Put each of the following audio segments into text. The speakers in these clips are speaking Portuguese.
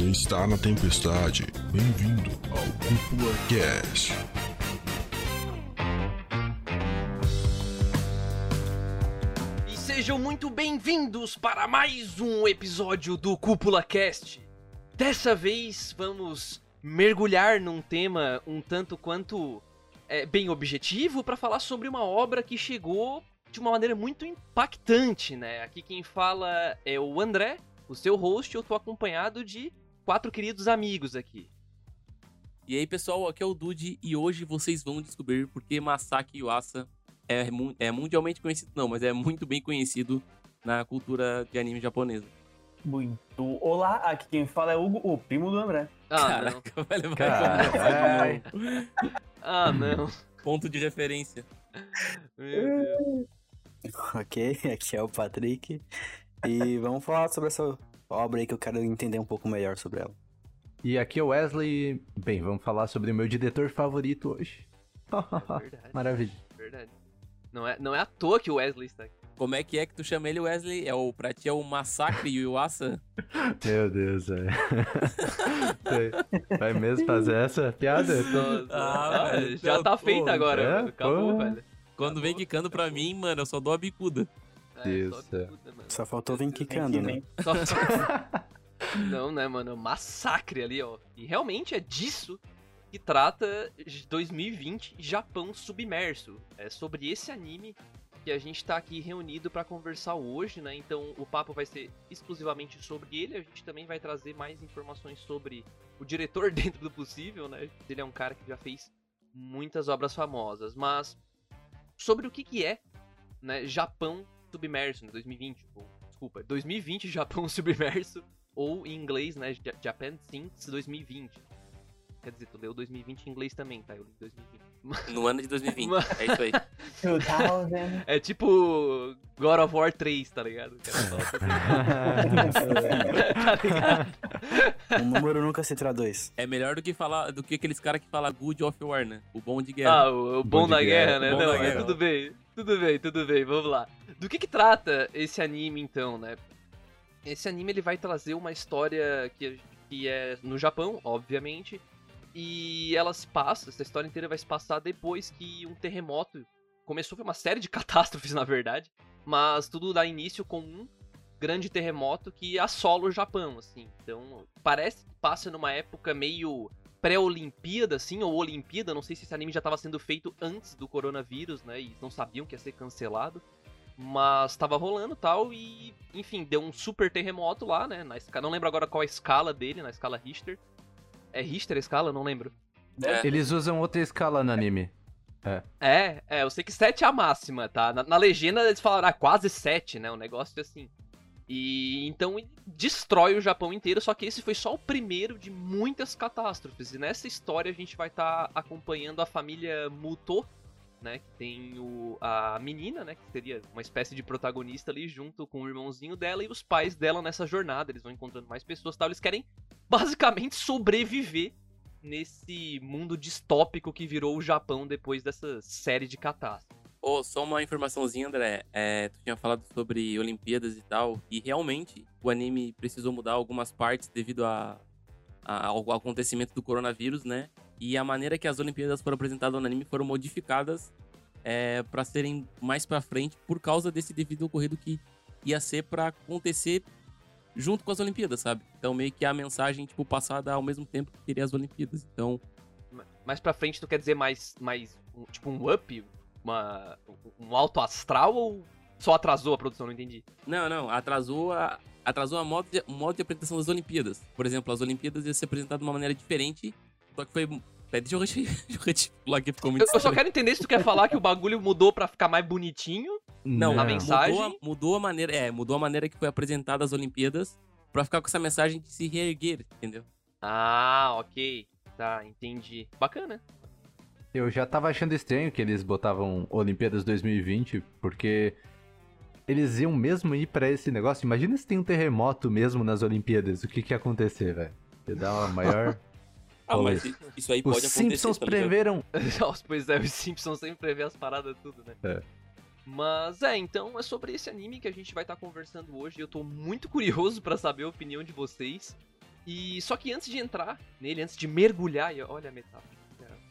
Você está na tempestade. Bem-vindo ao Cúpula Cast. E sejam muito bem-vindos para mais um episódio do Cúpula Cast. Dessa vez vamos mergulhar num tema um tanto quanto é, bem objetivo para falar sobre uma obra que chegou de uma maneira muito impactante, né? Aqui quem fala é o André, o seu host, eu tô acompanhado de quatro queridos amigos aqui. E aí, pessoal, aqui é o Dude e hoje vocês vão descobrir por que Masaki Yuasa é, é mundialmente conhecido, não, mas é muito bem conhecido na cultura de anime japonesa. Muito. Olá, aqui quem fala é o Hugo, o primo do André. Ah, Caraca, não. vai Caralho. Ah, não. Ponto de referência. Meu Deus. Ok, aqui é o Patrick. E vamos falar sobre essa obra aí que eu quero entender um pouco melhor sobre ela. E aqui é o Wesley. Bem, vamos falar sobre o meu diretor favorito hoje. É verdade, Maravilha. verdade. Não é, não é à toa que o Wesley está aqui. Como é que é que tu chama ele, Wesley? É o, pra ti é o Massacre Yuasa? Meu Deus, velho. Vai mesmo fazer essa piada? Nossa, Ah, ah, já tá pô, feito agora, é. Acabou, pô. velho. Quando vem quicando pra mim, mano, eu só dou a bicuda. Deus só do céu. puta, mano. Só faltou vir quicando, né? Só- Não, né, mano? Massacre ali, ó. E realmente é disso que trata 2020 Japão Submerso. É sobre esse anime que a gente tá aqui reunido pra conversar hoje, né? Então o papo vai ser exclusivamente sobre ele. A gente também vai trazer mais informações sobre o diretor dentro do possível, né? Ele é um cara que já fez muitas obras famosas. Mas sobre o que, que é, né? Japão Submerso, né? 2020. ou, Desculpa, 2020 Japão Submerso ou em inglês, né, Ja- Japan Sinks 2020. Quer dizer, tu leu 2020 em inglês também, tá? Eu li 2020. No ano de 2020. Mano. É isso aí. 2000. É tipo God of War 3, tá ligado? Assim, tá ligado? O número nunca se traduz. É melhor do que falar do que aqueles caras que falam Good of War, né? O bom de guerra. Ah, o, o bom, Bom da guerra, guerra, né? bom Não, da mas guerra. tudo bem. Tudo bem, tudo bem, vamos lá. Do que que trata esse anime então, né? Esse anime ele vai trazer uma história que, que é no Japão, obviamente, e ela se passa, essa história inteira vai se passar depois que um terremoto começou, foi uma série de catástrofes na verdade, mas tudo dá início com um grande terremoto que assola o Japão, assim. Então, parece que passa numa época meio pré-Olimpíada, assim, ou Olimpíada, não sei se esse anime já estava sendo feito antes do coronavírus, né, e não sabiam que ia ser cancelado, mas tava rolando tal, e, enfim, deu um super terremoto lá, né, na escala, não lembro agora qual a escala dele, na escala Richter. É Richter a escala? Não lembro. É. Eles usam outra escala no anime. É, é, eu sei que 7 é a máxima, tá? Na, na legenda eles falaram ah, quase 7, né? Um negócio assim. E então destrói o Japão inteiro, só que esse foi só o primeiro de muitas catástrofes. E nessa história a gente vai estar acompanhando a família Muto, né? Que tem o, a menina, né? Que seria uma espécie de protagonista ali, junto com o irmãozinho dela e os pais dela nessa jornada. Eles vão encontrando mais pessoas tal. Eles querem basicamente sobreviver nesse mundo distópico que virou o Japão depois dessa série de catástrofes. Ô, só uma informaçãozinha, André. É, tu tinha falado sobre Olimpíadas e tal, e realmente o anime precisou mudar algumas partes devido a, a- ao acontecimento do coronavírus, né? E a maneira que as Olimpíadas foram apresentadas no anime foram modificadas é, para serem mais pra frente por causa desse devido ocorrido que ia ser pra acontecer junto com as Olimpíadas, sabe? Então meio que a mensagem, tipo, passada ao mesmo tempo que teria as Olimpíadas. Então, Mais pra frente, tu quer dizer mais, mais um- tipo um up? Uma, um alto astral ou só atrasou a produção? Não entendi. Não, não, atrasou a, atrasou a modo de, o modo de apresentação das Olimpíadas. Por exemplo, as Olimpíadas iam ser apresentadas de uma maneira diferente, só que foi... Peraí, deixa eu reti- deixa eu retificar aqui, ficou muito Eu, eu só quero entender se tu quer falar que o bagulho mudou pra ficar mais bonitinho. Não, Na mudou mensagem? a, mudou a maneira, é, mudou a maneira que foi apresentada as Olimpíadas pra ficar com essa mensagem de se reerguer, entendeu? Ah, ok. Tá, entendi. Bacana. Eu já tava achando estranho que eles botavam Olimpíadas 2020, porque eles iam mesmo ir pra esse negócio. Imagina se tem um terremoto mesmo nas Olimpíadas, o que que ia acontecer, velho? Ia dar uma maior. Ah, mas isso aí pode Os acontecer, Simpsons tá preveram. Pois é, os Simpsons sempre prevê as paradas tudo, né? É. Mas é, então é sobre esse anime que a gente vai estar conversando hoje. Eu tô muito curioso pra saber a opinião de vocês. E só que antes de entrar nele, antes de mergulhar, olha a metáfora,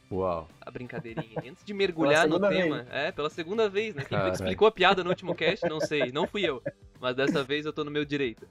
Uau. a brincadeirinha, antes de mergulhar no tema, é, pela segunda vez, né? Quem Caraca. que explicou a piada no último cast? Não sei, não fui eu. Mas dessa vez eu tô no meu direito.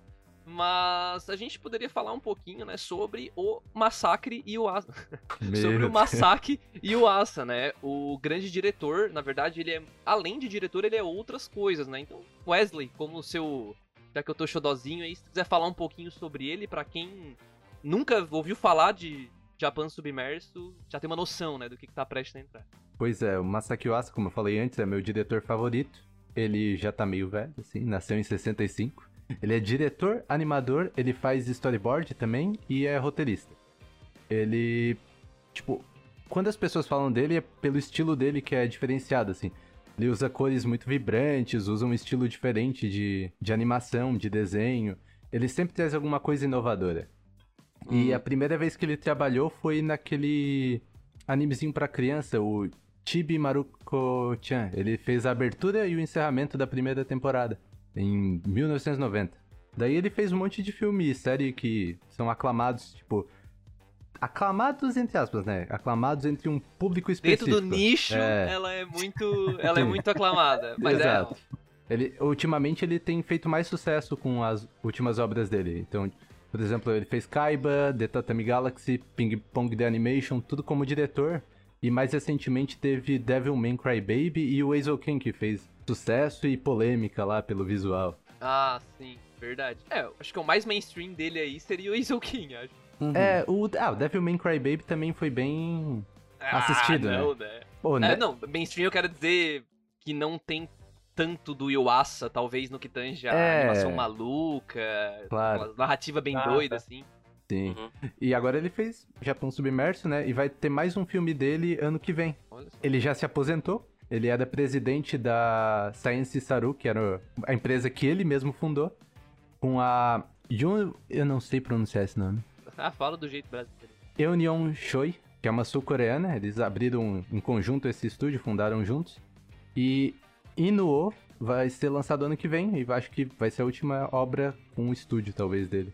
Mas a gente poderia falar um pouquinho, né, sobre o massacre e o Asa. sobre o Masaki e o Asa, né? O grande diretor, na verdade, ele é. Além de diretor, ele é outras coisas, né? Então, Wesley, como seu. Já que eu tô xodozinho aí, se quiser falar um pouquinho sobre ele, pra quem nunca ouviu falar de Japan Submerso, já tem uma noção, né, do que, que tá prestes a entrar. Pois é, o Masaki Uasa, como eu falei antes, é meu diretor favorito. Ele já tá meio velho, assim, nasceu em 65. Ele é diretor, animador, ele faz storyboard também e é roteirista. Ele, tipo, quando as pessoas falam dele é pelo estilo dele que é diferenciado, assim. Ele usa cores muito vibrantes, usa um estilo diferente de, de animação, de desenho. Ele sempre traz alguma coisa inovadora. E a primeira vez que ele trabalhou foi naquele animezinho pra criança, o Chibi Maruko-chan. Ele fez a abertura e o encerramento da primeira temporada, em 1990. Daí ele fez um monte de filme e série que são aclamados, tipo... Aclamados entre aspas, né? Aclamados entre um público específico. Dentro do nicho, É. ela é muito. Ela é muito aclamada. Mas Exato. Ele, ultimamente ele tem feito mais sucesso com as últimas obras dele. Então, por exemplo, ele fez Kaiba, The Tatami Galaxy, Ping Pong The Animation, tudo como diretor. E mais recentemente teve Devilman Crybaby e o Ken, que fez sucesso e polêmica lá pelo visual. é. Ah, sim, verdade. É, eu acho que o mais mainstream dele aí seria o Isokin, acho. Uhum. É, o, ah, o Devilman Crybaby também foi bem assistido, ah, né? não, né? Pô, É, né? não, mainstream eu quero dizer que não tem tanto do Yuasa, talvez no que tange a É. animação maluca, Claro. uma narrativa bem Ah, doida, tá. assim. Sim. Uhum. E agora ele fez Japão Submerso, né? E vai ter mais um filme dele ano que vem. Ele já se aposentou. Ele era presidente da Science Saru, que era a empresa que ele mesmo fundou, com a Yun, eu não sei pronunciar esse nome. Ah, fala do jeito brasileiro. Eunion Choi, que é uma sul-coreana. Eles abriram em conjunto esse estúdio, fundaram juntos. E Inuo vai ser lançado ano que vem e acho que vai ser a última obra com o estúdio, talvez, dele.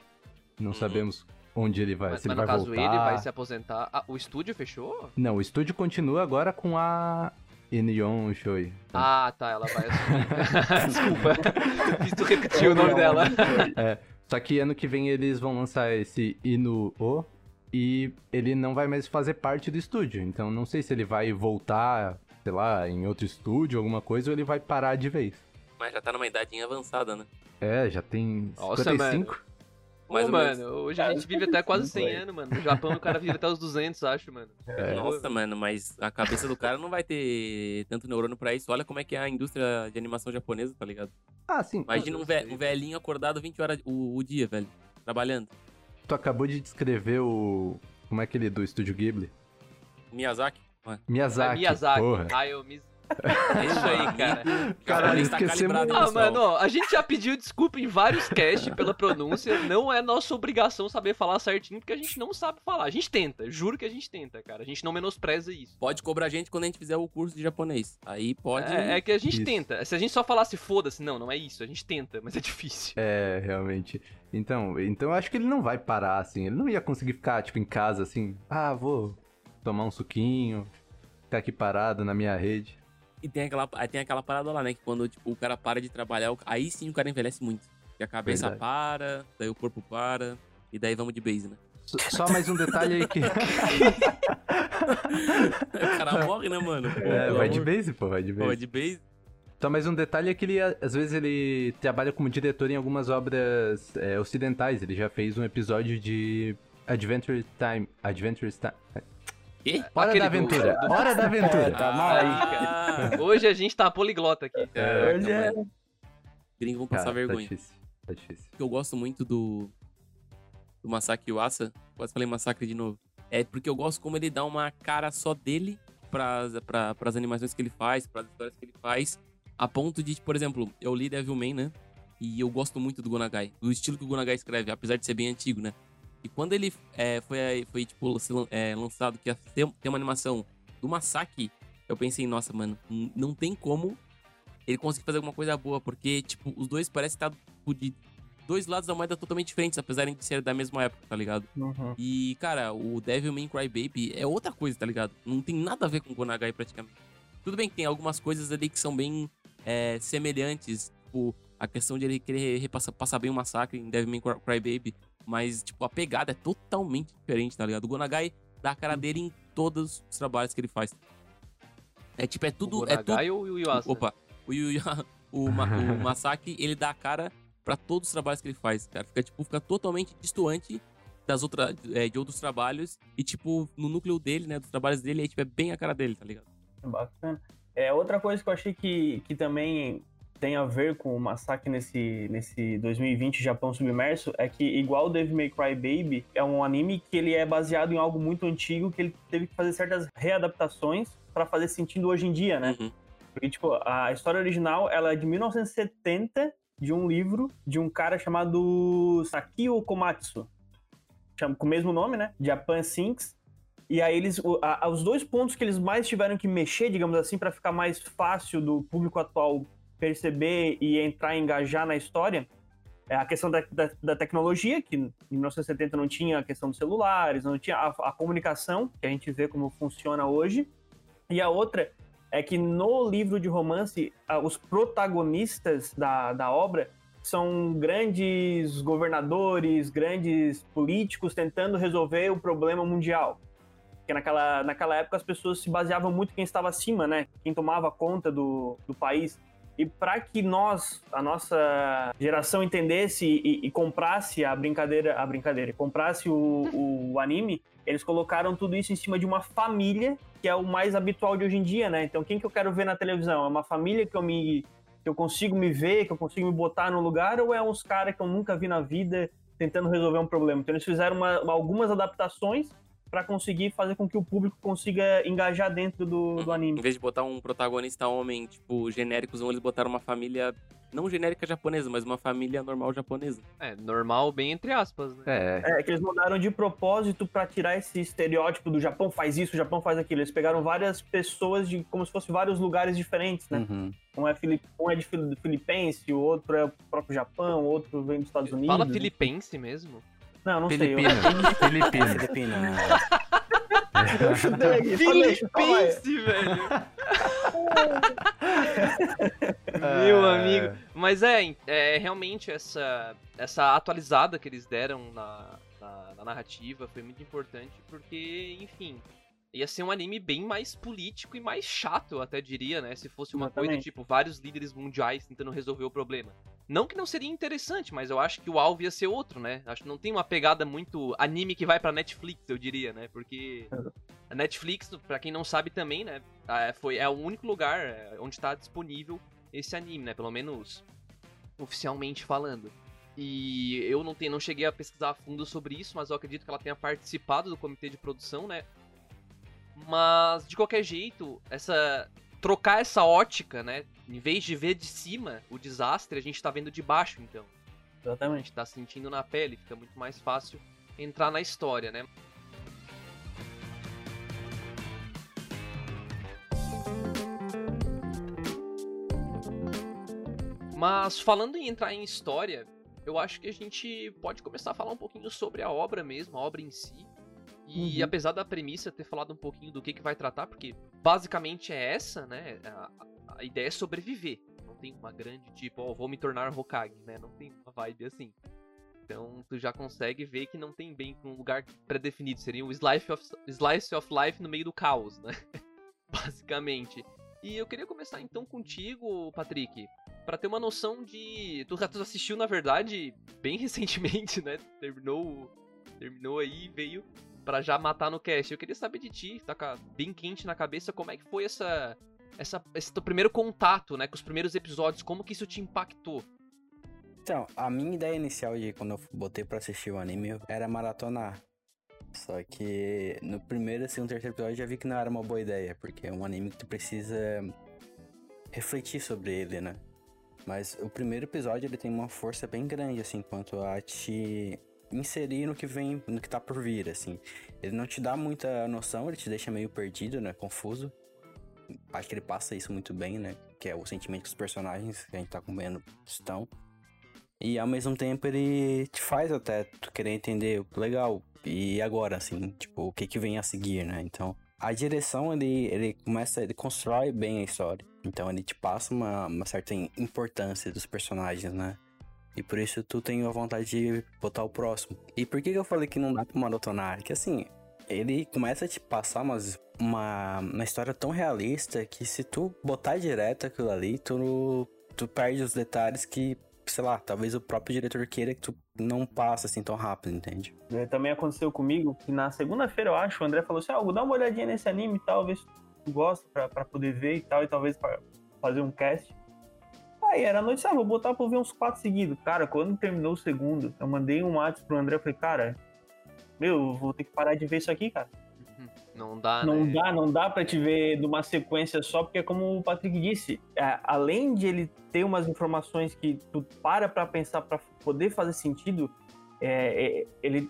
Não Uhum. sabemos onde ele vai, Mas, se mas ele no caso voltar. ele vai se aposentar. Ah, o estúdio fechou? Não, o estúdio continua agora com a Inyon Choi. Ah, tá, ela vai assumir. Desculpa. Tu repetir o nome dela. Só que ano que vem eles vão lançar esse Inuo e ele não vai mais fazer parte do estúdio. Então não sei se ele vai voltar, sei lá, em outro estúdio, alguma coisa, ou ele vai parar de vez. Mas já tá numa idadinha avançada, né? É, já tem Nossa, 55. Pô, Mais ou mano, menos. hoje a gente vive até quase 100 anos, mano. No Japão o cara vive até os 200, acho, mano. É. Nossa, mano, mas a cabeça do cara não vai ter tanto neurônio pra isso. Olha como é que é a indústria de animação japonesa, tá ligado? Ah, sim. Imagina um, ve- um velhinho acordado 20 horas o, o dia, velho. Trabalhando. Tu acabou de descrever o. Como é aquele do estúdio Ghibli? Miyazaki. Ué, Miyazaki. É Miyazaki. Porra. Ah, eu me... É isso aí, cara. Caralho, está esquecemos- calibrado, Ah, mano, ó, a gente já pediu desculpa em vários casts pela pronúncia. Não é nossa obrigação saber falar certinho, porque a gente não sabe falar. A gente tenta, juro que a gente tenta, cara. A gente não menospreza isso. Pode cobrar a gente quando a gente fizer o curso de japonês. Aí pode. É, é que a gente Isso. tenta. Se a gente só falasse foda-se, não, não é isso. A gente tenta, mas é difícil. É, realmente. Então, então eu acho que ele não vai parar, assim. Ele não ia conseguir ficar, tipo, em casa, assim. Ah, vou tomar um suquinho, ficar aqui parado na minha rede. E tem aquela, tem aquela parada lá, né? Que quando tipo, o cara para de trabalhar, aí sim o cara envelhece muito. Porque a cabeça Verdade. para, daí o corpo para, e daí vamos de base, né? Só mais um detalhe aí que. o cara morre, né, mano? É, Pelo vai de base, pô, vai de Pô, base. de base. Só mais um detalhe é que ele, às vezes, ele trabalha como diretor em algumas obras é, ocidentais. Ele já fez um episódio de Adventure Time. Adventure Time. Quê? Hora Aquele da Aventura. do- Hora da Aventura. Tá Aí, mal. cara. Hoje a gente tá poliglota aqui. Caraca, Hoje é- mano. Gringos vão passar Cara, vergonha. Tá difícil. Tá difícil. eu gosto muito do, do Masaki Yuasa, quase falei massacre de novo, é porque eu gosto como ele dá uma cara só dele pras, pra, pras animações que ele faz, pras histórias que ele faz, a ponto de, por exemplo, eu li Devilman, né? E eu gosto muito do Gonagai, do estilo que o Gonagai escreve, apesar de ser bem antigo, né? E quando ele é, foi, foi, tipo, é, lançado que ia ter, uma animação do Masaki, eu pensei, nossa, mano, não tem como ele conseguir fazer alguma coisa boa, porque, tipo, os dois parecem estar tipo, de dois lados da moeda totalmente diferentes, apesar de ser da mesma época, tá ligado? Uhum. E, cara, o Devil May Cry Baby é outra coisa, tá ligado? Não tem nada a ver com o Gonagai praticamente. Tudo bem que tem algumas coisas ali que são bem é, semelhantes, tipo, a questão de ele querer repassar, passar bem o massacre em Devil May Cry Baby, mas, tipo, a pegada é totalmente diferente, tá ligado? O Gonagai dá a cara dele em todos os trabalhos que ele faz. É tipo, é tudo. o É tudo Gonagai ou o Yuasa? Opa, o, Yu, o, Ma- o Masaki, ele dá a cara pra todos os trabalhos que ele faz, cara. Fica, tipo, fica totalmente distoante das outras, é, de outros trabalhos. E, tipo, no núcleo dele, né, dos trabalhos dele, aí, tipo, é bem a cara dele, tá ligado? Bacana. É, outra coisa que eu achei que, que também tem a ver com o massacre nesse, nesse 2020 Japão Submerso é que, igual o Devil May Cry Baby, é um anime que ele é baseado em algo muito antigo, que ele teve que fazer certas readaptações pra fazer sentido hoje em dia, né? Uhum. Porque, tipo, a história original, ela é de 1970, de um livro de um cara chamado Sakio Komatsu. Com o mesmo nome, né? Japan Sinks. E aí eles, a- os dois pontos que eles mais tiveram que mexer, digamos assim, para ficar mais fácil do público atual perceber e entrar e engajar na história, é a questão da, da, da tecnologia, que em 1970 não tinha a questão dos celulares, não tinha a, a comunicação, que a gente vê como funciona hoje. E a outra é que no livro de romance, os protagonistas da, da obra são grandes governadores, grandes políticos tentando resolver o problema mundial. Porque naquela, naquela época as pessoas se baseavam muito em quem estava acima, né? Quem tomava conta do, do país. E para que nós, a nossa geração entendesse e, e comprasse a brincadeira, a brincadeira, comprasse o, o anime, eles colocaram tudo isso em cima de uma família, que é o mais habitual de hoje em dia, né? Então quem que eu quero ver na televisão? É uma família que eu me que eu consigo me ver, que eu consigo me botar no lugar, ou é uns caras que eu nunca vi na vida tentando resolver um problema? Então eles fizeram uma- algumas adaptações para conseguir fazer com que o público consiga engajar dentro do, do Em anime. vez de botar um protagonista homem, tipo, genéricozão, eles botaram uma família, não genérica japonesa, mas uma família normal japonesa. É, normal, bem entre aspas, né? É, É, que eles mudaram de propósito para tirar esse estereótipo do Japão faz isso, o Japão faz aquilo. Eles pegaram várias pessoas de como se fossem vários lugares diferentes, né? Uhum. Um é, Filip, um é de Fili- Filipense, o outro é o próprio Japão, o outro vem dos Estados Unidos. Fala filipense mesmo? Não, não sei. eu-. Filipina, né? Eu chutei aqui. Falei, calma aí. Filipense, velho! Meu Ah, amigo. Mas é, é realmente essa, essa atualizada que eles deram na, na, na narrativa foi muito importante, porque, enfim, ia ser um anime bem mais político e mais chato, eu até diria, né? Se fosse uma coisa tipo vários líderes mundiais tentando resolver o problema. Não que não seria interessante, mas eu acho que o alvo ia ser outro, né? Acho que não tem uma pegada muito anime que vai pra Netflix, eu diria, né? Porque a Netflix, pra quem não sabe também, né? é, Foi, é o único lugar é, onde tá disponível esse anime, né? Pelo menos oficialmente falando. E eu não, tenho, não cheguei a pesquisar a fundo sobre isso, mas eu acredito que ela tenha participado do comitê de produção, né? Mas, de qualquer jeito, essa trocar essa ótica, né? Em vez de ver de cima o desastre, a gente tá vendo de baixo, então. A Exatamente. gente tá sentindo na pele, fica muito mais fácil entrar na história, né? Mas falando em entrar em história, eu acho que a gente pode começar a falar um pouquinho sobre a obra mesmo, a obra em si. E Uhum. apesar da premissa ter falado um pouquinho do que, que vai tratar, porque basicamente é essa, né? A, a ideia é sobreviver. Não tem uma grande tipo, ó, vou me tornar Hokage, né? Não tem uma vibe assim. Então tu já consegue ver que não tem bem um lugar pré-definido. Seria o slice of, slice of life no meio do caos, né? Basicamente. E eu queria começar então contigo, Patrick. Pra ter uma noção de. Tu, tu assistiu, na verdade, bem recentemente, né? Terminou. Terminou aí e veio pra já matar no cast. Eu queria saber de ti, tá bem quente na cabeça, como é que foi essa. Essa, esse teu primeiro contato, né, com os primeiros episódios, como que isso te impactou? Então, a minha ideia inicial de quando eu botei pra assistir o anime era maratonar. Só que no primeiro, segundo, terceiro episódio eu já vi que não era uma boa ideia, porque é um anime que tu precisa refletir sobre ele, né? Mas o primeiro episódio ele tem uma força bem grande, assim, quanto a te inserir no que vem, no que tá por vir, assim. Ele não te dá muita noção, ele te deixa meio perdido, né? Confuso. Acho que ele passa isso muito bem, né? Que é o sentimento que os personagens que a gente tá acompanhando estão. E ao mesmo tempo ele te faz até tu querer entender, legal, e agora, assim, tipo, o que que vem a seguir, né? Então, a direção, ele, ele começa, ele constrói bem a história. Então ele te passa uma, uma certa importância dos personagens, né? E por isso tu tem a vontade de botar o próximo. E por que, que eu falei que não dá pra maratonar? Que assim, ele começa a te passar umas, uma, uma história tão realista que se tu botar direto aquilo ali, tu, tu perde os detalhes que, sei lá, talvez o próprio diretor queira que tu não passe assim tão rápido, entende? É, também aconteceu comigo que na segunda-feira, eu acho, o André falou assim: ah, dá uma olhadinha nesse anime e tal, ver se tu gosta pra, pra poder ver e tal, e talvez fazer um cast. Aí era noite, ah, vou botar pra ver uns quatro seguidos. Cara, quando terminou o segundo, eu mandei um WhatsApp pro André, eu falei, cara, meu, vou ter que parar de ver isso aqui, cara. Uhum. Não dá, Não né? dá, não dá pra te ver numa sequência só, porque como o Patrick disse, é, além de ele ter umas informações que tu para pra pensar pra poder fazer sentido, é, é, ele,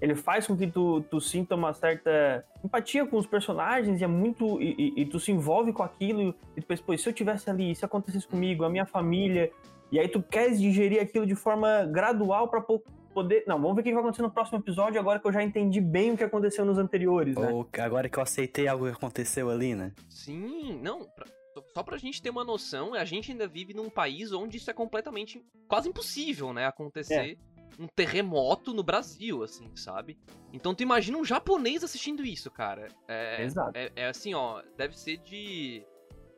ele faz com que tu, tu sinta uma certa empatia com os personagens e é muito. E, e- e tu se envolve com aquilo e tu pensa, pô, se eu tivesse ali, se acontecesse comigo, a minha família, e aí tu queres digerir aquilo de forma gradual pra po- poder. Não, vamos ver o que vai acontecer no próximo episódio agora que eu já entendi bem o que aconteceu nos anteriores, né? Ou agora que eu aceitei algo que aconteceu ali, né? Sim, não. pra- só- só pra gente ter uma noção, a gente ainda vive num país onde isso é completamente quase impossível, né? Acontecer um terremoto no Brasil, assim, sabe? Então tu imagina um japonês assistindo isso, cara. É, Exato. é, é assim, ó, deve ser de.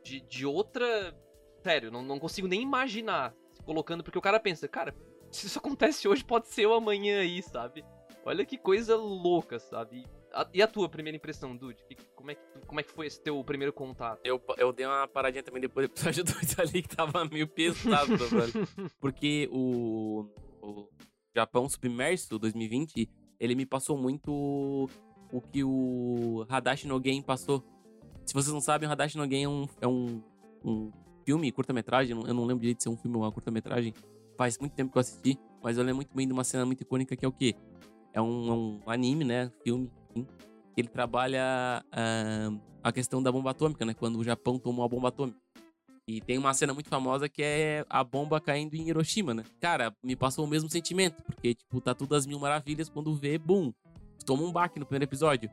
de, de outra. Sério, não, não consigo nem imaginar se colocando, porque o cara pensa, cara, se isso acontece hoje, pode ser o amanhã aí, sabe? Olha que coisa louca, sabe? A- e a tua primeira impressão, Dude? Que- Como é, que, como é que foi esse teu primeiro contato? Eu, eu dei uma paradinha também depois do episódio 2 ali, que tava meio pesado, velho. Porque o, o Japão Submerso 2020, ele me passou muito o que o Hadashi no Game passou. Se vocês não sabem, o Hadashi no Game é um, é um, um filme, curta-metragem, eu não lembro direito de ser um filme ou uma curta-metragem. Faz muito tempo que eu assisti, mas eu lembro muito bem de uma cena muito icônica que é o quê? É um, é um anime, né? Filme, enfim. Ele trabalha ah, a questão da bomba atômica, né? Quando o Japão tomou a bomba atômica. E tem uma cena muito famosa que é a bomba caindo em Hiroshima, né? Cara, me passou o mesmo sentimento, porque, tipo, tá tudo às mil maravilhas quando vê, bum, toma um baque no primeiro episódio.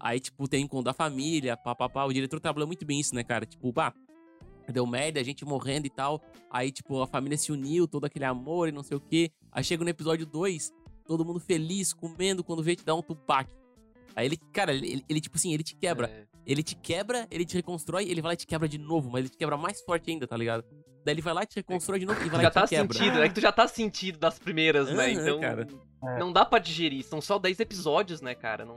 Aí, tipo, tem encontro da família, papapá. O diretor trabalhou muito bem isso, né, cara? Tipo, bah, deu merda, a gente morrendo e tal. Aí, tipo, a família se uniu, todo aquele amor e não sei o quê. Aí chega no episódio 2, todo mundo feliz, comendo, quando vê te dá um tupac. Aí ele, cara, ele, ele, tipo assim, ele te quebra. É, Ele te quebra, ele te reconstrói, ele vai lá e te quebra de novo, mas ele te quebra mais forte ainda, tá ligado? Daí ele vai lá e te reconstrói de novo e vai lá já e te tá quebra. sentido, é que tu já tá sentido das primeiras, né? Aham, Então. cara. É. Não dá pra digerir. São só 10 episódios, né, cara? Não,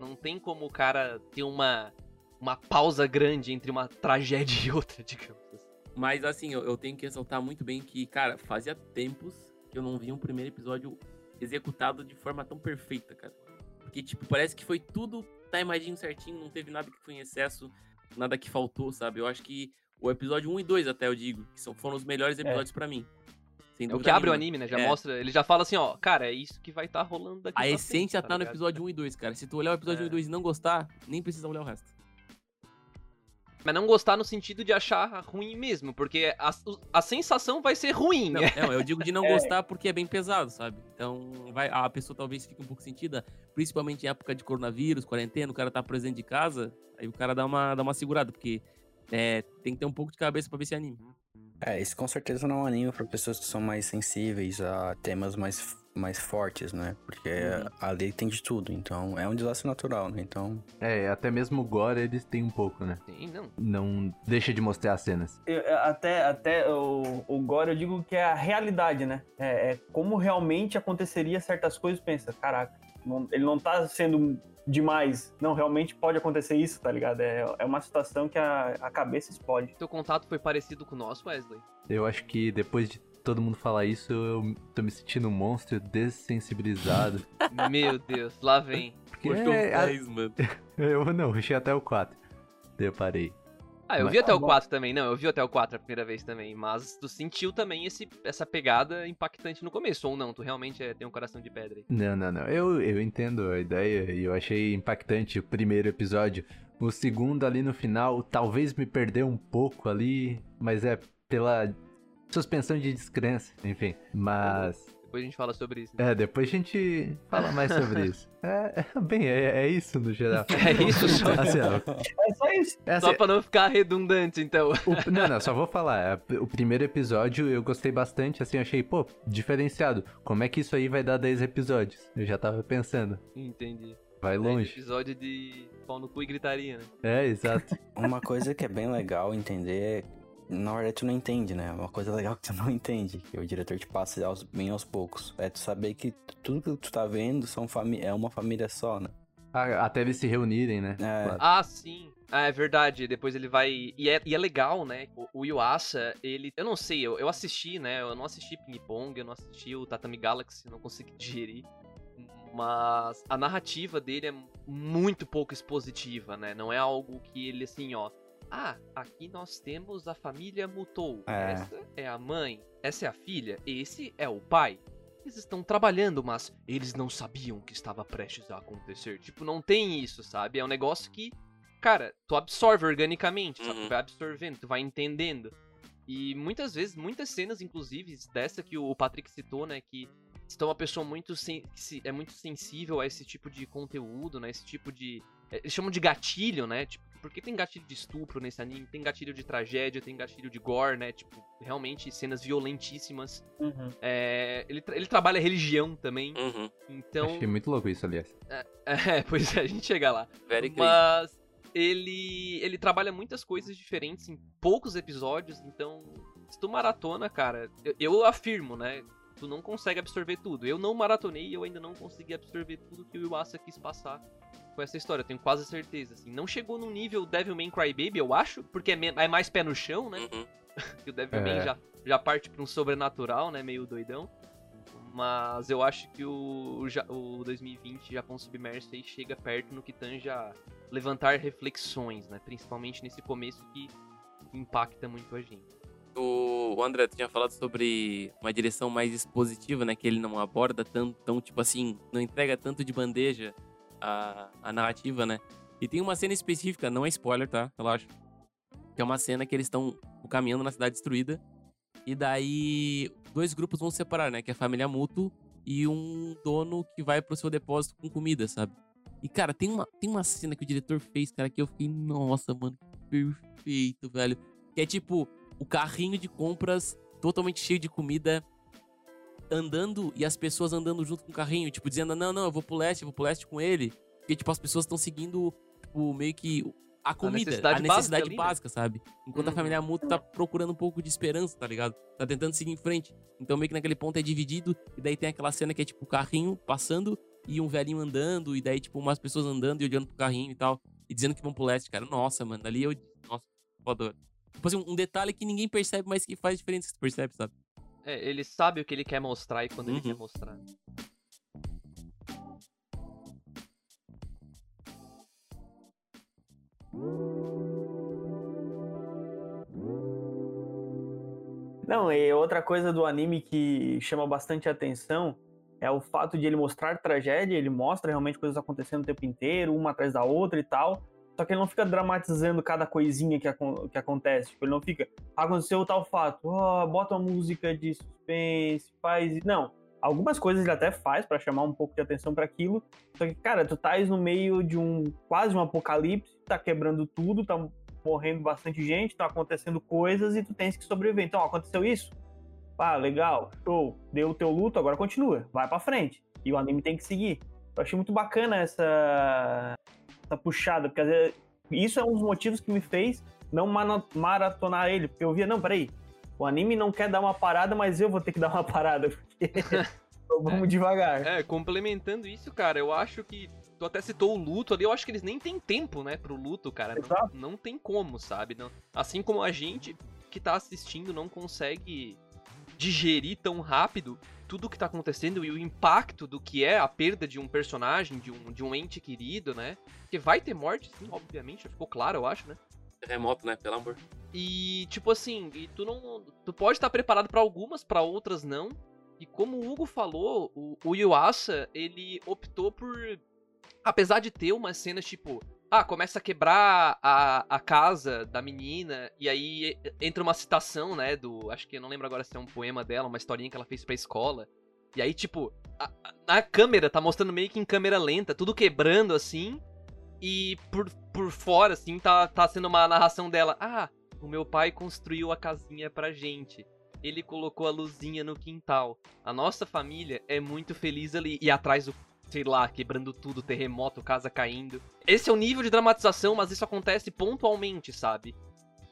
não, não tem como o cara ter uma, uma pausa grande entre uma tragédia e outra, digamos assim. Mas assim, eu, eu tenho que ressaltar muito bem que, cara, fazia tempos que eu não vi um primeiro episódio executado de forma tão perfeita, cara. Porque, tipo, parece que foi tudo timadinho certinho, não teve nada que foi em excesso, nada que faltou, sabe? Eu acho que o episódio 1 e 2, até eu digo, que são, foram os melhores episódios pra mim. Sem É o que abre o nenhuma. anime, né? Já É. mostra. Ele já fala assim, ó, cara, é isso que vai estar rolando daqui A essência frente, tá no ligado? episódio 1 e 2, cara. Se tu olhar o episódio É. 1 e 2 e não gostar, nem precisa olhar o resto. Mas não gostar no sentido de achar ruim mesmo, porque a, a sensação vai ser ruim. Não, não, eu digo de não É. gostar porque é bem pesado, sabe? Então, vai, a pessoa talvez fique um pouco sentida, principalmente em época de coronavírus, quarentena, o cara tá presente de casa, aí o cara dá uma, dá uma segurada, porque é, tem que ter um pouco de cabeça pra ver esse anime. É, isso com certeza não é um anime para pessoas que são mais sensíveis a temas mais, mais fortes, né? Porque Uhum. ali tem de tudo, então é um desastre natural, né? Então, É, até mesmo o gore eles têm um pouco, né? Sim, não. Não deixa de mostrar as cenas. Eu- eu- até até o, o gore eu digo que é a realidade, né? É, é como realmente aconteceria certas coisas. Pensa, caraca, não- ele não tá sendo demais. Não, realmente pode acontecer isso, tá ligado? É, é uma situação que a, a cabeça explode. Teu contato foi parecido com o nosso, Wesley? Eu acho que depois de todo mundo falar isso, eu tô me sentindo um monstro dessensibilizado. Meu Deus, lá vem. Porque Puxou é, a- 10, mano. eu não, rushei até o 4. Daí eu parei. Ah, eu Mas vi até tá o bom. 4 também. Não, eu vi até o 4 a primeira vez também. Mas tu sentiu também esse, essa pegada impactante no começo, ou não? Tu realmente é, tem um coração de pedra aí. Não, não, não. Eu, eu entendo a ideia e eu achei impactante o primeiro episódio. O segundo ali no final, talvez me perdeu um pouco ali, mas é pela suspensão de descrença, enfim. Mas. Depois a gente fala sobre isso. né? É, depois a gente fala mais sobre isso. É, é, bem, é, é isso no geral. É isso só. Assim, É só isso. é Só assim, pra não ficar redundante, então. o- não, não, só vou falar. é, O primeiro episódio eu gostei bastante, assim, achei, pô, diferenciado. Como é que isso aí vai dar 10 episódios? Eu já tava pensando. Entendi. Vai É, longe. episódio de pau no cu e gritaria, né? É, exato. Uma coisa que é bem legal entender é. Na verdade, tu não entende, né? Uma coisa legal que tu não entende, que o diretor te passa aos, bem aos poucos. É tu saber que tudo que tu tá vendo são fami é uma família só, né? Até eles se reunirem, né? É. Ah, sim. Ah, é verdade. Depois ele vai. E é, e é legal, né? O, o Yuasa, ele. Eu não sei, eu, eu assisti, né? Eu não assisti Ping Pong, eu não assisti o Tatami Galaxy, não consegui digerir. Mas a narrativa dele é muito pouco expositiva, né? Não é algo que ele, assim, ó. Ah, aqui nós temos a família Mutou. É. Essa é a mãe, essa é a filha, esse é o pai. Eles estão trabalhando, mas eles não sabiam que estava prestes a acontecer. Tipo, não tem isso, sabe? É um negócio que, cara, tu absorve organicamente, sabe? Uhum. Tu vai absorvendo, tu vai entendendo. E muitas vezes, muitas cenas, inclusive, dessa que o Patrick citou, né? Que estão uma pessoa muito sen- é muito sensível a esse tipo de conteúdo, né? Esse tipo de. é, Eles chamam de gatilho, né? Tipo, porque tem gatilho de estupro nesse anime, tem gatilho de tragédia, tem gatilho de gore, né? Tipo, realmente cenas violentíssimas. Uhum. É, ele, tra- ele trabalha religião também, Uhum. então. Achei muito louco isso, aliás. É, pois é, a gente chega lá. Very crazy. Mas ele ele trabalha muitas coisas diferentes em poucos episódios, então se tu maratona, cara, eu, eu afirmo, né? Tu não consegue absorver tudo. Eu não maratonei e eu ainda não consegui absorver tudo que o Iwasa quis passar com essa história, eu tenho quase certeza, assim. Não chegou no nível Devilman Crybaby, eu acho, porque é, é mais pé no chão, né? Uhum. que o Devilman É. já, já parte pra um sobrenatural, né? Meio doidão. Mas eu acho que o, o, ja- o 2020 Japão Submerso aí chega perto no que tange a levantar reflexões, né? Principalmente nesse começo que impacta muito a gente. O o André, tu tinha falado sobre uma direção mais expositiva, né? Que ele não aborda tanto, tão, tipo assim, não entrega tanto de bandeja a, a narrativa, né? E tem uma cena específica, não é spoiler, tá? Relaxa. Que é uma cena que eles estão caminhando na cidade destruída. E daí, dois grupos vão se separar, né? Que é a família Muto e um dono que vai pro seu depósito com comida, sabe? E, cara, tem uma, tem uma cena que o diretor fez, cara, que eu fiquei, nossa, mano, que perfeito, velho. Que é tipo, o carrinho de compras totalmente cheio de comida andando e as pessoas andando junto com o carrinho, tipo, dizendo, não, não, eu vou pro leste, eu vou pro leste com ele. Porque, tipo, as pessoas estão seguindo, tipo, meio que a comida, a necessidade necessidade, básica básica, né? sabe? Enquanto a Uhum. família Muto tá procurando um pouco de esperança, tá ligado? Tá tentando seguir em frente. Então, meio que naquele ponto é dividido, e daí tem aquela cena que é, tipo, o carrinho passando e um velhinho andando, e daí, tipo, umas pessoas andando e olhando pro carrinho e tal, e dizendo que vão pro leste, cara. Nossa, mano, ali eu. Nossa, foda. Tipo assim, um detalhe que ninguém percebe, mas que faz diferença, você percebe, sabe? É, ele sabe o que ele quer mostrar e quando ele Uhum. quer mostrar. Não, e outra coisa do anime que chama bastante atenção é o fato de ele mostrar tragédia, ele mostra realmente coisas acontecendo o tempo inteiro, uma atrás da outra e tal. Só que ele não fica dramatizando cada coisinha que, que acontece. Tipo, ele não fica, aconteceu tal fato, ó, bota uma música de suspense, faz. Não. Algumas coisas ele até faz pra chamar um pouco de atenção pra aquilo. Só que, cara, tu tá no meio de um quase um apocalipse, tá quebrando tudo, tá morrendo bastante gente, tá acontecendo coisas e tu tens que sobreviver. Então, ó, aconteceu isso? Ah, legal, show, deu o teu luto, agora continua, vai pra frente. E o anime tem que seguir. Eu achei muito bacana essa, essa puxada, porque às vezes, isso é um dos motivos que me fez não maratonar ele, porque eu via, não, peraí, o anime não quer dar uma parada, mas eu vou ter que dar uma parada, porque vamos devagar. É, complementando isso, cara, eu acho que. Tu até citou o luto ali, eu acho que eles nem têm tempo, né, pro luto, cara. Não, não tem como, sabe? Não- assim como a gente que tá assistindo não consegue digerir tão rápido tudo que tá acontecendo e o impacto do que é a perda de um personagem, de um, de um ente querido, né? Porque vai ter morte, sim, obviamente, já ficou claro, eu acho, né? Terremoto, né? Pelo amor. E, tipo assim, e tu não. Tu pode estar preparado pra algumas, pra outras não. E como o Hugo falou, o, o Yuasa, ele optou por. Apesar de ter umas cenas, tipo, ah, começa a quebrar a, a casa da menina, e aí entra uma citação, né, do, acho que eu não lembro agora se é um poema dela, uma historinha que ela fez pra escola, e aí, tipo, a, a, câmera, tá mostrando meio que em câmera lenta, tudo quebrando, assim, e por, por fora, assim, tá, tá sendo uma narração dela, ah, o meu pai construiu a casinha pra gente. Ele colocou a luzinha no quintal. A nossa família é muito feliz ali. E atrás do sei lá, quebrando tudo, terremoto, casa caindo. Esse é o nível de dramatização, mas isso acontece pontualmente, sabe?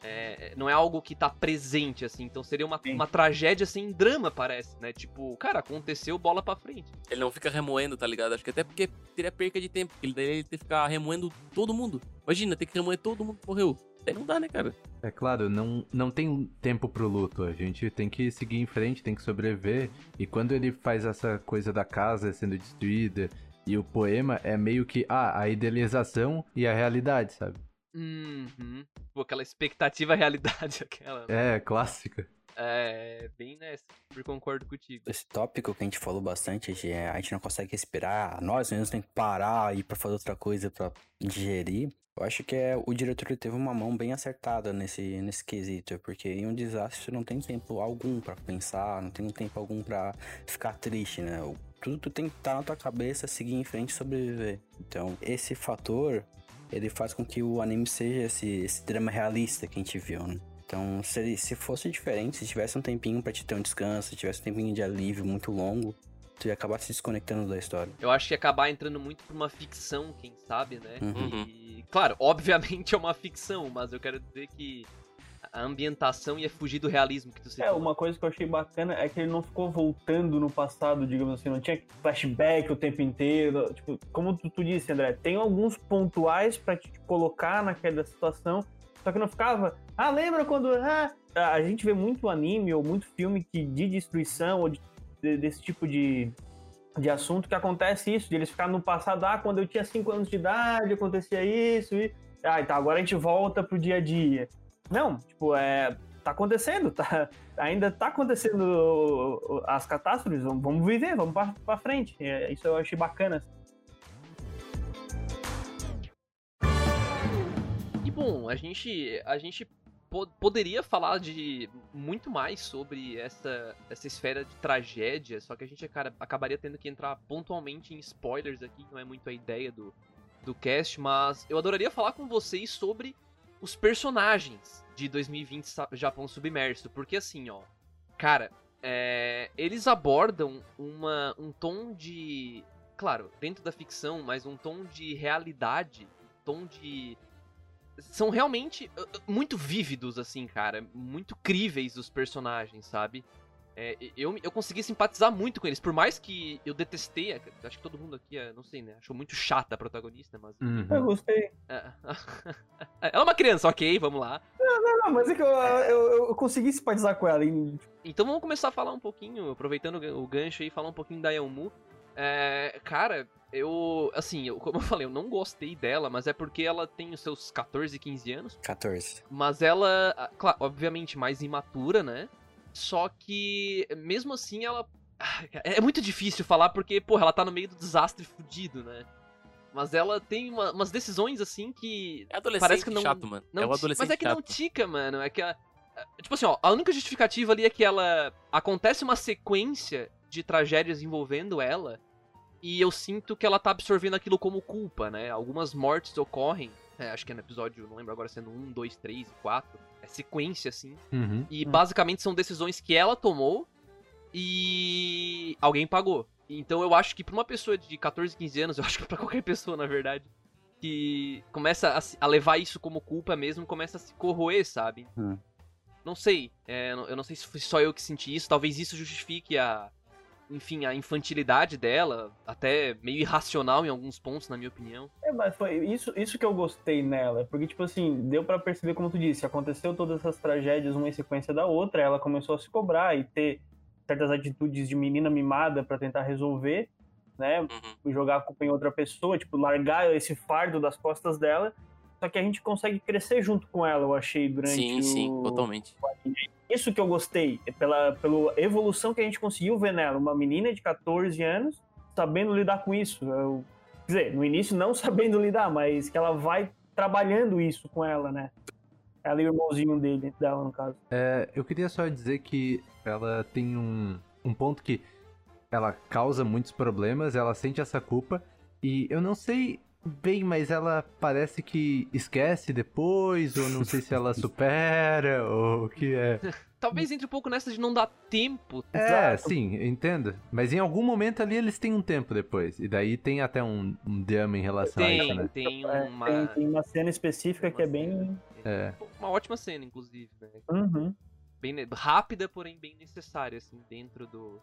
É, não é algo que tá presente, assim. Então seria uma, uma tragédia sem assim, drama, parece, né? Tipo, cara, aconteceu, bola pra frente. Ele não fica remoendo, tá ligado? Acho que até porque teria perca de tempo. Ele daí ele ter que ficar remoendo todo mundo. Imagina, ter que remoer todo mundo que morreu. Daí não dá, né, cara? É claro, não, não tem tempo pro luto. A gente tem que seguir em frente, tem que sobreviver. E quando ele faz essa coisa da casa sendo destruída e o poema é meio que ah, a idealização e a realidade, sabe? Uhum. Pô, aquela expectativa realidade, aquela. Né? É, clássica. É, bem nessa. Eu concordo contigo. Esse tópico que a gente falou bastante, é, a gente não consegue respirar, nós mesmos tem que parar e ir pra fazer outra coisa pra digerir. Eu acho que é, o diretor teve uma mão bem acertada nesse, nesse quesito, porque em um desastre não tem tempo algum para pensar, não tem tempo algum para ficar triste, né? Tudo tu tem que estar tá na tua cabeça, seguir em frente e sobreviver. Então, esse fator, ele faz com que o anime seja esse, esse drama realista que a gente viu, né? Então, se, se fosse diferente, se tivesse um tempinho para te ter um descanso, se tivesse um tempinho de alívio muito longo, tu ia acabar se desconectando da história. Eu acho que ia acabar entrando muito pra uma ficção, quem sabe, né? Uhum. E, claro, obviamente é uma ficção, mas eu quero dizer que a ambientação ia fugir do realismo que tu citou. É, uma coisa que eu achei bacana é que ele não ficou voltando no passado, digamos assim, não tinha flashback o tempo inteiro. Tipo, como tu, tu disse, André, tem alguns pontuais para te colocar naquela situação, só que não ficava, ah, lembra quando. Ah, a gente vê muito anime ou muito filme que de destruição ou de desse tipo de, de assunto que acontece isso, de eles ficarem no passado, ah, quando eu tinha 5 anos de idade, acontecia isso, e. Ah, então agora a gente volta pro dia a dia. Não, tipo, é. Tá acontecendo, tá, ainda tá acontecendo as catástrofes, vamos viver, vamos pra frente. É, isso eu achei bacana. Bom, a gente, a gente poderia falar de muito mais sobre essa, essa esfera de tragédia, só que a gente cara, acabaria tendo que entrar pontualmente em spoilers aqui, não é muito a ideia do, do cast, mas eu adoraria falar com vocês sobre os personagens de 2020 Japão Submerso, porque assim, ó, cara, é, eles abordam uma, um tom de. Claro, dentro da ficção, mas um tom de realidade, um tom de são realmente uh, uh, muito vívidos, assim, cara. Muito críveis os personagens, sabe? É, eu, eu consegui simpatizar muito com eles, por mais que eu detestei, acho que todo mundo aqui, não sei, né, achou muito chata a protagonista, mas... Uhum. Eu gostei. É, ela é uma criança, ok, vamos lá. Não, não, não, mas é que eu, eu, eu consegui simpatizar com ela. Então vamos começar a falar um pouquinho, aproveitando o gancho aí, falar um pouquinho da Yelmu. É, cara, eu, assim, eu, como eu falei, eu não gostei dela, mas é porque ela tem os seus 14, 15 anos. 14. Mas ela, claro, obviamente, mais imatura, né? Só que, mesmo assim, ela. É muito difícil falar porque, porra, ela tá no meio do desastre fudido, né? Mas ela tem uma, umas decisões assim que. É adolescente parece que não, chato, mano. Não, é o adolescente Mas é que chato. não tica, mano. É que a. Tipo assim, ó, a única justificativa ali é que ela. Acontece uma sequência de tragédias envolvendo ela e eu sinto que ela tá absorvendo aquilo como culpa, né? Algumas mortes ocorrem, é, acho que é no episódio, não lembro agora sendo 1, 2, 3 4, é sequência assim. Uhum. E basicamente são decisões que ela tomou e alguém pagou. Então eu acho que pra uma pessoa de 14, 15 anos, eu acho que pra qualquer pessoa, na verdade, que começa a, a levar isso como culpa mesmo, começa a se corroer, sabe? Hum. Não sei, é, eu não sei se foi só eu que senti isso, talvez isso justifique a, enfim, a infantilidade dela, até meio irracional em alguns pontos, na minha opinião. É, mas foi isso, isso que eu gostei nela, porque, tipo assim, deu para perceber, como tu disse, aconteceu todas essas tragédias uma em sequência da outra, ela começou a se cobrar e ter certas atitudes de menina mimada para tentar resolver, né, Uhum. jogar a culpa em outra pessoa, tipo, largar esse fardo das costas dela, só que a gente consegue crescer junto com ela, eu achei, durante Sim, o... sim, totalmente. Isso que eu gostei, é pela, pela evolução que a gente conseguiu ver nela. Uma menina de 14 anos sabendo lidar com isso. Eu, Quer dizer, no início não sabendo lidar, mas que ela vai trabalhando isso com ela, né? Ela e o irmãozinho dele, dela, no caso. É, eu queria só dizer que ela tem um, um ponto que ela causa muitos problemas, ela sente essa culpa, e eu não sei bem, mas ela parece que esquece depois, ou não sei se ela supera, ou o que é. Talvez entre um pouco nessa de não dar tempo. É, Exato. sim, eu entendo. Mas em algum momento ali eles têm um tempo depois. E daí tem até um, um drama em relação a isso, Tem, né? tem É, uma. tem, tem uma cena específica que é bem. É. Uma ótima cena, inclusive, né? Uhum. Bem rápida, porém bem necessária, assim, dentro do.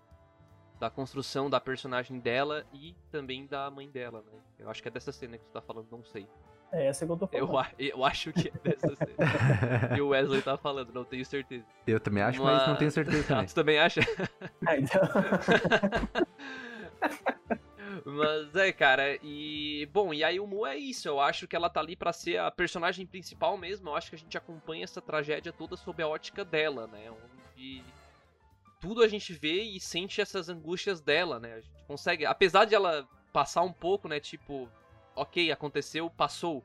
Da construção da personagem dela e também da mãe dela, né? Eu acho que é dessa cena que você tá falando, não sei. É essa que eu tô falando. Eu, eu acho que é dessa cena. que o Wesley tá falando, não tenho certeza. Eu também acho, mas não tenho certeza Ah, também. tu também acha? Ah, então... Mas é, cara, e. Bom, e aí o Mu é isso. Eu acho que ela tá ali pra ser a personagem principal mesmo. Eu acho que a gente acompanha essa tragédia toda sob a ótica dela, né? Onde tudo a gente vê e sente essas angústias dela, né? A gente consegue. Apesar de ela passar um pouco, né? Tipo, ok, aconteceu, passou.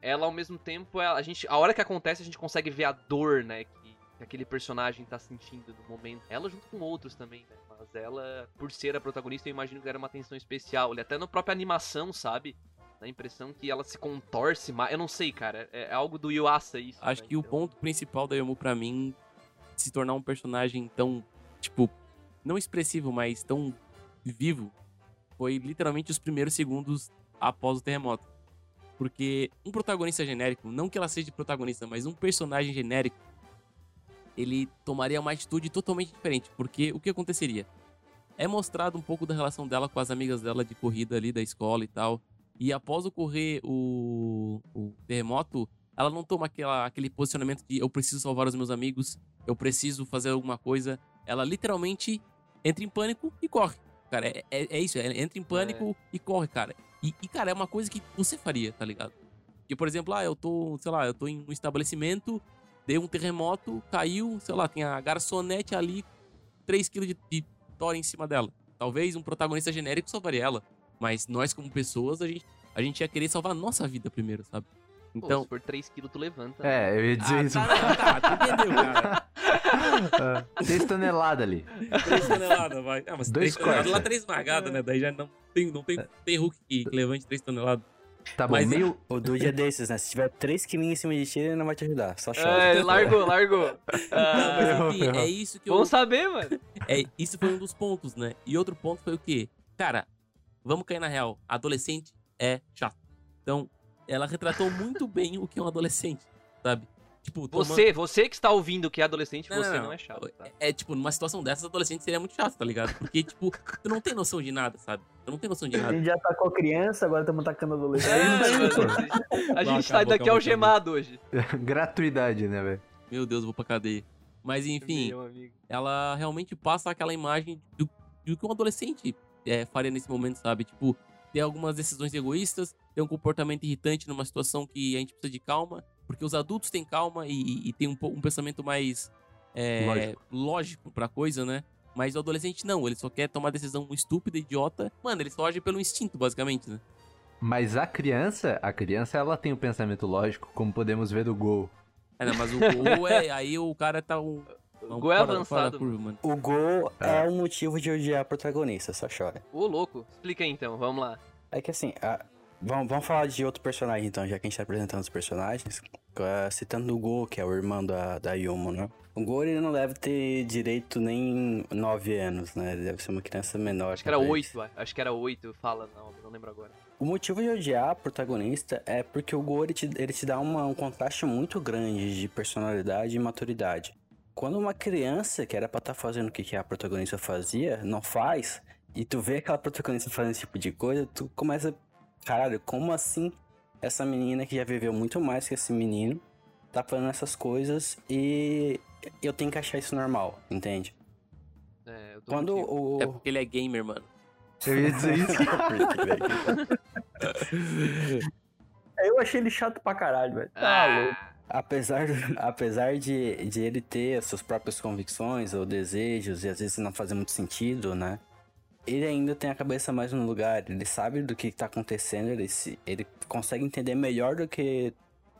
Ela ao mesmo tempo, ela- a gente. A hora que acontece, a gente consegue ver a dor, né? Que, que aquele personagem tá sentindo no momento. Ela junto com outros também, né? Mas ela, por ser a protagonista, eu imagino que era uma atenção especial. E até na própria animação, sabe? Dá a impressão que ela se contorce mais. Eu não sei, cara. É, é algo do Yuasa isso. Acho né? que o Então, ponto principal da Yomu pra mim se tornar um personagem tão, tipo, não expressivo, mas tão vivo, foi literalmente os primeiros segundos após o terremoto. Porque um protagonista genérico, não que ela seja protagonista, mas um personagem genérico, ele tomaria uma atitude totalmente diferente. Porque o que aconteceria? É mostrado um pouco da relação dela com as amigas dela de corrida ali da escola e tal. E após ocorrer o, o terremoto, ela não toma aquela, aquele posicionamento de eu preciso salvar os meus amigos, eu preciso fazer alguma coisa. Ela literalmente entra em pânico e corre. Cara, é, é, é isso, ela entra em pânico e corre, cara. E, e, cara, é uma coisa que você faria, tá ligado? Que, por exemplo, ah, eu tô, sei lá, eu tô em um estabelecimento, deu um terremoto, caiu, sei lá, tem a garçonete ali, 3kg de, de tora em cima dela. Talvez um protagonista genérico salvaria ela. Mas nós, como pessoas, a gente, a gente ia querer salvar a nossa vida primeiro, sabe? pô, Então. se for 3kg, tu levanta. É, eu ia dizer Ah, isso. tá, tá, tu entendeu, cara. Ah, Seis toneladas ali. 3 toneladas, vai. Ah, mas Dois 3 toneladas lá, 3 esmagadas, né? Daí já não tem, não tem, tem Hulk que levante 3 toneladas. Tá bom, Mas- meio. O Dude é desses, né? Se tiver 3 quilinhos em cima de ti, ele não vai te ajudar. Só chora. É, largou, largou. Não, Ah, mas enfim, é isso que eu. bom saber, mano. É, isso foi um dos pontos, né? E outro ponto foi o quê? Cara, vamos cair na real. Adolescente é chato. Então, ela retratou muito bem o que é um adolescente, sabe? Tipo, toma- Você, você que está ouvindo que é adolescente, Não, você não, não, não. é chato. Tá? É, tipo, numa situação dessas, adolescente seria muito chato, tá ligado? Porque, tipo, tu não tem noção de nada, sabe? Tu não tem noção de A nada. gente já atacou criança, agora estamos atacando adolescente. É, a Não, gente tá daqui algemado hoje. Gratuidade, né, velho? Meu Deus, eu vou pra cadeia. Mas, enfim, Meu ela realmente passa aquela imagem do, do que um adolescente é, faria nesse momento, sabe? Tipo, ter algumas decisões egoístas, ter um comportamento irritante numa situação que a gente precisa de calma, porque os adultos têm calma e, e- e tem um, um pensamento mais é, Lógico. lógico pra coisa, né? Mas o adolescente não, ele só quer tomar decisão estúpida, idiota. Mano, ele só age pelo instinto, basicamente, né? Mas a criança, a criança, ela tem o pensamento lógico, como podemos ver do Gol. É, não, mas o gol é. Aí o cara tá um. O gol é fora- fora avançado. curva, mano. O Go É. é um motivo de odiar a protagonista, só chora. Ô, louco. Explica aí então, vamos lá. É que assim, a- vamos, vamos falar de outro personagem então, já que a gente tá apresentando os personagens. Citando o Go, que é o irmão da, da Yumo, né? O Go ele não deve ter direito nem 9 anos, né? Ele deve ser uma criança menor. Acho que era talvez. 8, acho que era 8, fala, não, não lembro agora. O motivo de odiar a protagonista é porque o Go ele te, ele te dá uma- um contraste muito grande de personalidade e maturidade. Quando uma criança que era pra estar fazendo o que que a protagonista fazia, não faz, e tu vê aquela protagonista fazendo esse tipo de coisa, tu começa. Caralho, como assim essa menina que já viveu muito mais que esse menino tá fazendo essas coisas e eu tenho que achar isso normal, entende? É, eu tô Quando contigo. o. É porque ele é gamer, mano. Eu ia dizer isso. Eu achei ele chato pra caralho, velho. Tá Ah, louco. Apesar, apesar de, de ele ter as suas próprias convicções ou desejos e às vezes não fazer muito sentido, né? Ele ainda tem a cabeça mais no lugar, ele sabe do que tá acontecendo, ele, se, ele consegue entender melhor do que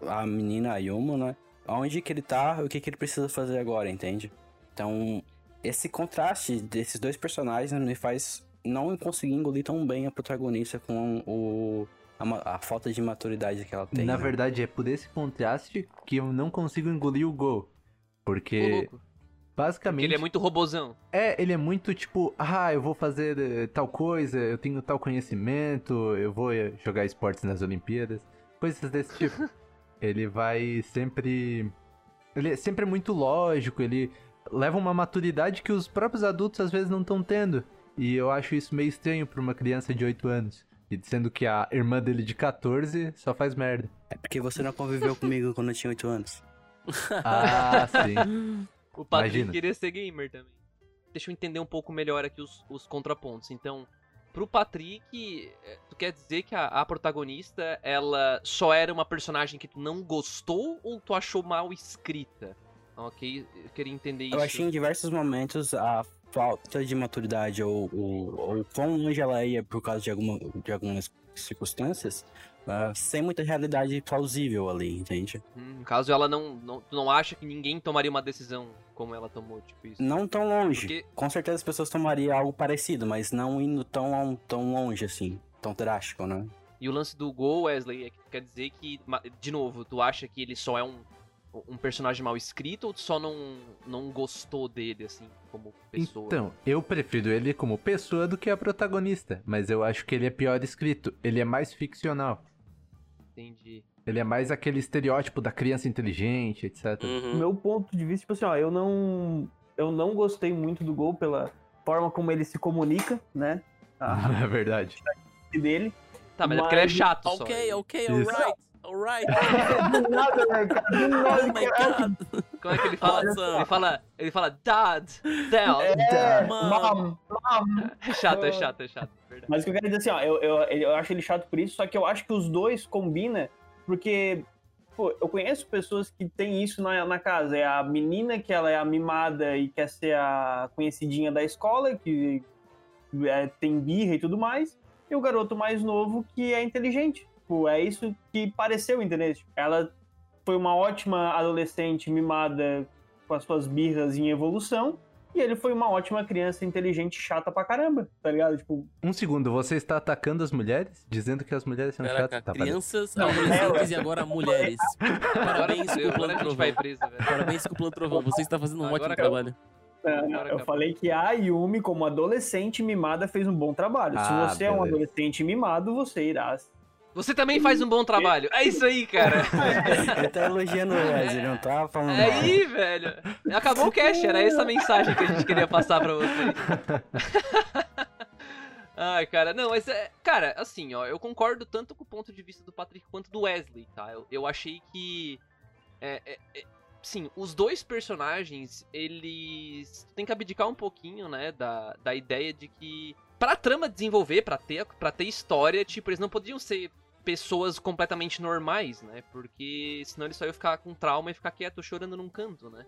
a menina a Yuma, né? Onde que ele tá, o que que ele precisa fazer agora, entende? Então, esse contraste desses dois personagens me faz não conseguir engolir tão bem a protagonista com o a, a falta de maturidade que ela tem. Na né? verdade, é por esse contraste que eu não consigo engolir o Gol. Ô, Porque, louco. Porque basicamente. ele é muito robozão. É, ele é muito tipo, ah, eu vou fazer eh, tal coisa, eu tenho tal conhecimento, eu vou eh, jogar esportes nas Olimpíadas, coisas desse tipo. ele vai sempre. Ele é sempre muito lógico, ele leva uma maturidade que os próprios adultos às vezes não estão tendo. E eu acho isso meio estranho pra uma criança de 8 anos. E sendo que a irmã dele de 14 só faz merda. É porque você não conviveu comigo quando eu tinha 8 anos. Ah, sim. O Patrick Imagina. queria ser gamer também. Deixa eu entender um pouco melhor aqui os, os contrapontos. Então, pro Patrick, eh, tu quer dizer que a, a protagonista, ela só era uma personagem que tu não gostou ou tu achou mal escrita? Ok, eu queria entender isso. Eu achei em diversos momentos a falta de maturidade ou, ou, ou quão longe ela ia por causa de, alguma, de algumas circunstâncias, ah, sem muita realidade plausível ali, entende? Hum, no caso, ela não, não. Tu não acha que ninguém tomaria uma decisão como ela tomou, tipo isso? Não tão longe. Porque- Com certeza as pessoas tomariam algo parecido, mas não indo tão, tão longe assim, tão drástico, né? E o lance do Gol, Wesley, é que quer dizer que, de novo, tu acha que ele só é um, um personagem mal escrito ou tu só não, não gostou dele, assim, como pessoa? Então, eu prefiro ele como pessoa do que a protagonista, mas eu acho que ele é pior escrito. Ele é mais ficcional. Entendi. Ele é mais aquele estereótipo da criança inteligente, etc. Uhum. meu ponto de vista, tipo assim, ó, eu não, eu não gostei muito do gol pela forma como ele se comunica, né? A É verdade. dele. Tá, mas é porque ele é Mas- chato só. Ok, ok, Isso. alright, alright. do nada, né, cara? Do nada, Oh my cara. god. Como é que ele fala? Awesome. ele fala, ele fala dad, dad. É, Mom. mom, mom. É chato, é chato, é chato. Verdade. Mas o que eu quero dizer assim, ó, eu, eu, eu acho ele chato por isso, só que eu acho que os dois combinam, porque, pô, eu conheço pessoas que têm isso na, na casa. É a menina que ela é a mimada e quer ser a conhecidinha da escola, que é, tem birra e tudo mais, e o garoto mais novo que é inteligente. Tipo, é isso que pareceu, entendeu? Tipo, Ela foi uma ótima adolescente mimada com as suas birras em evolução, e ele foi uma ótima criança inteligente chata pra caramba, tá ligado? Tipo, Um segundo, você está atacando as mulheres? Dizendo que as mulheres são Caraca, chatas? Tá, crianças, Não, adolescentes e agora mulheres. Agora, Parabéns, Cúpula gente vai Trovão. preso, velho. Parabéns, Cúpula Trovão. Você está fazendo um Agora ótimo acabou. trabalho. É, eu falei que a Yumi, como adolescente mimada, fez um bom trabalho. Ah, Se você é um beleza. adolescente mimado, você irá. Você também faz um bom trabalho. É isso aí, cara. Ele tá elogiando o Wesley, não tá falando É mal. aí, velho. Acabou o cast, era essa a mensagem que a gente queria passar pra vocês. Ai, cara, não, mas é. Cara, assim, ó, eu concordo tanto com o ponto de vista do Patrick quanto do Wesley, tá? Eu, eu achei que. É, é, é, sim, os dois personagens, eles. Tem que abdicar um pouquinho, né, da, da ideia de que. Pra trama desenvolver, pra ter, pra ter história, tipo, eles não podiam ser pessoas completamente normais, né? Porque senão eles só iam ficar com trauma e ficar quieto chorando num canto, né?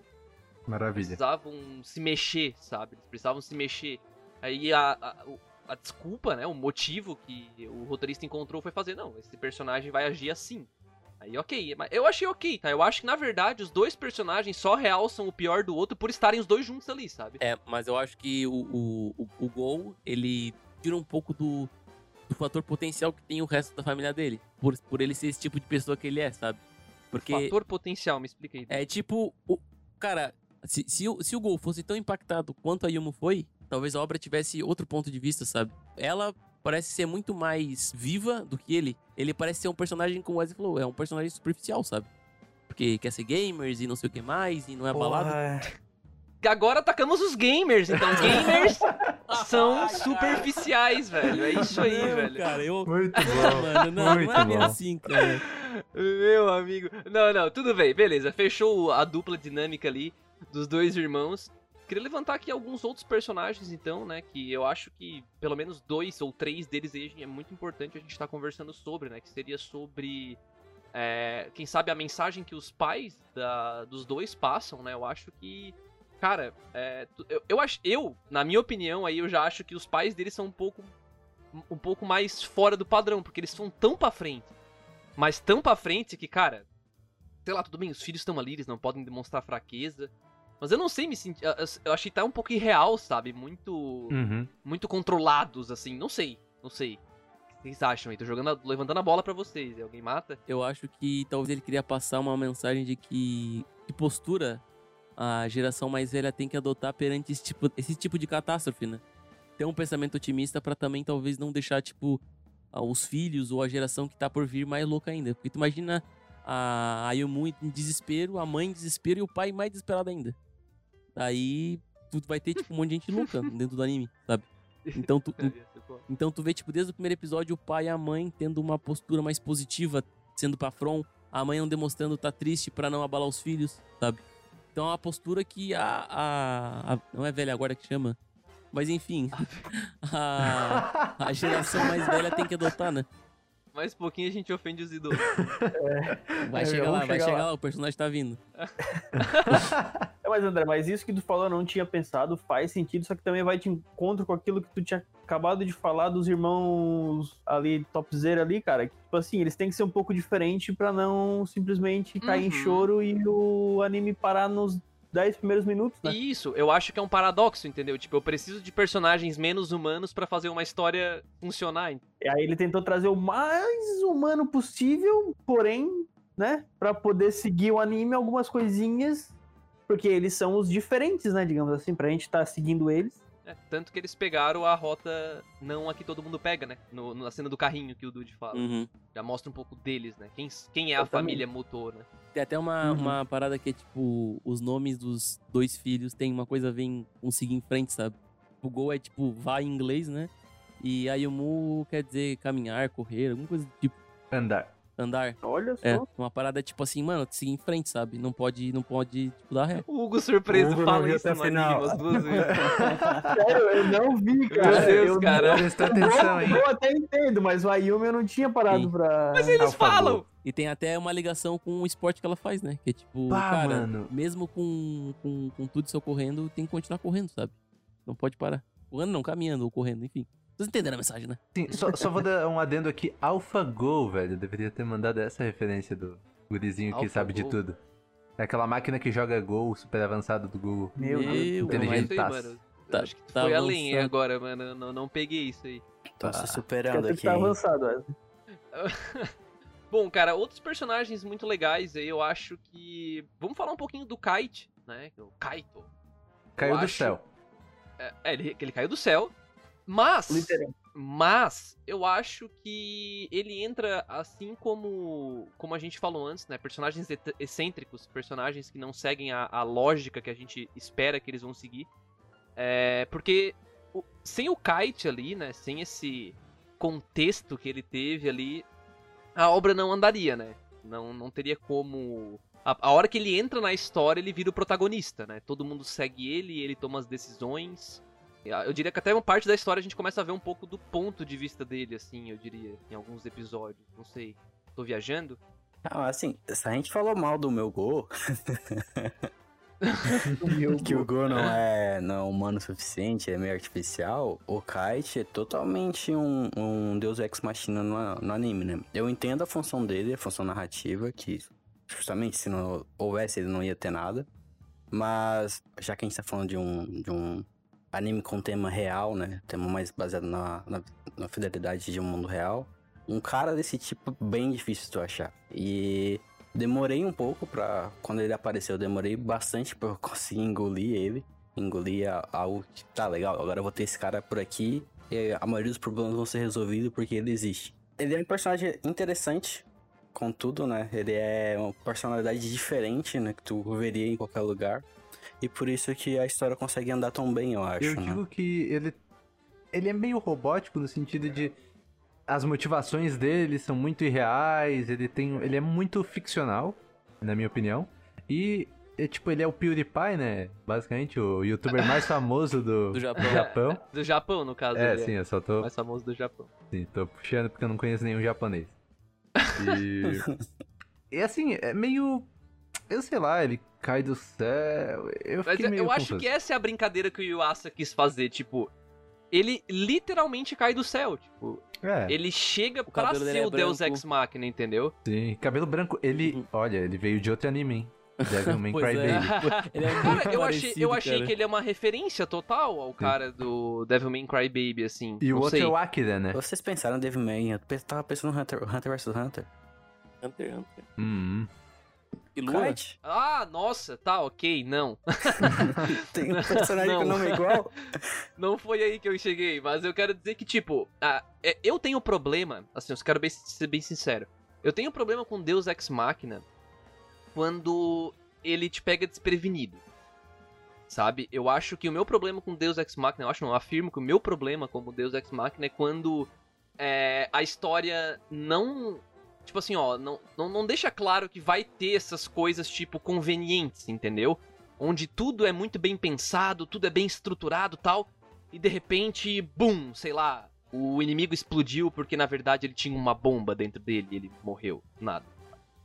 Maravilha. precisavam se mexer, sabe? Eles precisavam se mexer. Aí a, a, a desculpa, né? O motivo que o roteirista encontrou foi fazer, não, esse personagem vai agir assim. Aí ok, mas eu achei ok, tá? Eu acho que na verdade os dois personagens só realçam o pior do outro por estarem os dois juntos ali, sabe? É, mas eu acho que o, o, o, o Gol, ele tira um pouco do, do fator potencial que tem o resto da família dele. Por, por ele ser esse tipo de pessoa que ele é, sabe? Porque Fator potencial, me explica aí. é tipo. O, cara, se, se, o, se o Gol fosse tão impactado quanto a Yumo foi, talvez a obra tivesse outro ponto de vista, sabe? Ela parece ser muito mais viva do que ele. Ele parece ser um personagem, como o Wesley falou, é um personagem superficial, sabe? Porque quer ser gamers e não sei o que mais, e não é abalado. Agora atacamos os gamers, então gamers são superficiais, velho. É isso aí, Não, velho. Cara, eu. Muito bom. mano, não, Muito não é bem bom. assim, cara. Meu amigo. Não, não, tudo bem, beleza. Fechou a dupla dinâmica ali dos dois irmãos. Queria levantar aqui alguns outros personagens, então, né? Que eu acho que pelo menos dois ou três deles aí é muito importante a gente estar conversando sobre, né? Que seria sobre. é, quem sabe a mensagem que os pais da- dos dois passam, né? Eu acho que Cara, é, eu, eu acho. Eu, na minha opinião, aí eu já acho que os pais deles são um pouco. Um pouco mais fora do padrão, porque eles são tão pra frente. Mas tão pra frente que, cara. Sei lá, tudo bem, os filhos estão ali, eles não podem demonstrar fraqueza. Mas eu não sei me sentir. eu- Eu achei que tá um pouco irreal, sabe? Muito. Uhum. Muito controlados, assim. Não sei. Não sei. O que vocês acham aí? Tô jogando, a- levantando a bola pra vocês. E alguém mata? Eu acho que talvez ele queria passar uma mensagem de que, que postura a geração mais velha tem que adotar perante esse tipo, esse tipo de catástrofe, né? Ter um pensamento otimista pra também talvez não deixar, tipo, os filhos ou a geração que tá por vir mais louca ainda. Porque tu imagina a Ayumu em desespero, a mãe em desespero e o pai mais desesperado ainda. Daí tu vai ter, tipo, um monte de gente louca dentro do anime, sabe? Então tu, então tu vê, tipo, desde o primeiro episódio, o pai e a mãe tendo uma postura mais positiva, sendo pra front, a mãe não demonstrando tá triste pra não abalar os filhos, sabe? Então é uma postura que a, a, a- Não é velha agora que chama. Mas enfim. A, a geração mais velha tem que adotar, né? Mais pouquinho a gente ofende os idosos. Vai É, chegar lá, vai chegar chegar lá. lá, o personagem tá vindo. É, mas André, mas isso que tu falou eu não tinha pensado, faz sentido, só que também vai de encontro com aquilo que tu tinha acabado de falar dos irmãos ali, topzera ali, cara. Que, tipo assim, eles têm que ser um pouco diferente pra não simplesmente cair em Uhum. choro e o anime parar nos 10 primeiros minutos, né? E isso, eu acho que é um paradoxo, entendeu? Tipo, eu preciso de personagens menos humanos pra fazer uma história funcionar. E aí ele tentou trazer o mais humano possível, porém, né, Pra poder seguir o anime algumas coisinhas, porque eles são os diferentes, né, digamos assim, pra gente estar seguindo eles. Né? Tanto que eles pegaram a rota não a que todo mundo pega, né? No, na cena do carrinho que o Dude fala. Uhum. Já mostra um pouco deles, né? Quem, quem é a Eu também. família Motor, né? Tem até uma, Uhum. uma parada que é tipo, os nomes dos dois filhos tem uma coisa a ver em um seguir em frente, sabe? O Gol é tipo, vai em inglês, né? E Ayumu quer dizer caminhar, correr, alguma coisa do tipo, Andar. Andar. Olha só. É, uma parada tipo assim, mano, seguir em frente, sabe? Não pode, não pode, tipo, dar ré. O Hugo surpreso O Hugo fala isso até no final. anime umas duas vezes. Sério, eu não vi, cara. Meu Deus, eu cara. Presta atenção, hein? eu até entendo, mas o Ayumi eu não tinha parado Sim. pra. Mas eles falam! E tem até uma ligação com o esporte que ela faz, né? Que é tipo, Pá, cara, mano. mesmo com, com, com tudo isso ocorrendo, tem que continuar correndo, sabe? Não pode parar. Correndo não, caminhando ou correndo, enfim. Vocês entenderam a mensagem, né? Sim, só, só vou dar um adendo aqui. AlphaGo, velho. Eu deveria ter mandado essa referência do gurizinho que sabe de tudo. É aquela máquina que joga Gol super avançado do Google. Meu Deus. Meu, Inteligente. Mano. Tá- Acho que tá foi além hein, avançando. agora, mano. Eu Não, não peguei isso aí. Tô se Quer superando aqui. tá avançado, Wesley. Bom, cara, outros personagens muito legais aí, eu acho que. Vamos falar um pouquinho do Kite, né? O Kaito. Caiu Eu do acho- céu. É, ele, ele caiu do céu. Mas. Literal. Mas eu acho que ele entra assim como como a gente falou antes, né? Personagens excêntricos, personagens que não seguem a, a lógica que a gente espera que eles vão seguir. É, porque o- sem o Kite ali, né? Sem esse contexto que ele teve ali, a obra não andaria, né? Não, não teria como. A, a hora que ele entra na história, ele vira o protagonista, né? Todo mundo segue ele, ele toma as decisões. Eu diria que até uma parte da história a gente começa a ver um pouco do ponto de vista dele, assim, eu diria, em alguns episódios. Não sei. Tô viajando? Não, assim, se a gente falou mal do meu gol, que o gol não é, não é humano o suficiente, é meio artificial, o Kite é totalmente um, um deus ex machina no, no anime, né? Eu entendo a função dele, a função narrativa, que justamente se não houvesse ele não ia ter nada. Mas, já que a gente tá falando de um, de um anime com tema real, né? Tema mais baseado na, na, na fidelidade de um mundo real. Um cara desse tipo bem difícil tu achar. E demorei um pouco pra. Quando ele apareceu, eu demorei bastante pra eu conseguir engolir ele. Engolir algo tá legal. Agora eu vou ter esse cara por aqui. E a maioria dos problemas vão ser resolvidos porque ele existe. Ele é um personagem interessante, contudo, né? Ele é uma personalidade diferente, né? Que tu veria em qualquer lugar. E por isso que a história consegue andar tão bem, eu acho. Eu né? digo que ele. Ele é meio robótico no sentido de. As motivações dele são muito irreais, ele tem. Ele é muito ficcional, na minha opinião. E, é, tipo, ele é o PewDiePie, né? Basicamente, o youtuber mais famoso do, Do Japão. Japão. Do Japão, no caso. É, ele sim, eu só o tô, mais famoso do Japão. sim, tô puxando porque eu não conheço nenhum japonês. E. e assim, é meio. eu sei lá, ele cai do céu. Eu Mas fiquei eu, meio eu acho que essa é a brincadeira que o Yuasa quis fazer, tipo. Ele literalmente cai do céu, tipo. É, Ele chega pra cabelo dele ser é o Deus. Ex Machina, entendeu? sim. Cabelo branco, ele. Uhum. Olha, ele veio de outro anime, hein? Devilman Pois Crybaby. é. Ele é Cara, eu achei, eu achei cara. que ele é uma referência total ao cara do Devilman Crybaby, assim. E o outro sei. é o Akira, né? Vocês pensaram em Devilman, eu tava pensando no Hunter, Hunter vs Hunter. Hunter x Hunter. Hum. E Lua? Kite. Ah, nossa, tá, ok, não. Tem um personagem com Não. nome igual. Não foi aí que eu cheguei, mas eu quero dizer que, tipo, ah, é- eu tenho problema, assim, eu quero bem- ser bem sincero. Eu tenho problema com Deus Ex Machina quando ele te pega desprevenido. Sabe? Eu acho que o meu problema com Deus Ex Machina, eu acho não, eu afirmo que o meu problema como Deus Ex Machina é quando é, a história não. Tipo assim, ó, não, não, não deixa claro que vai ter essas coisas, tipo, convenientes, entendeu? Onde tudo é muito bem pensado, tudo é bem estruturado tal. E de repente, bum, sei lá, o inimigo explodiu porque na verdade ele tinha uma bomba dentro dele e ele morreu. Nada.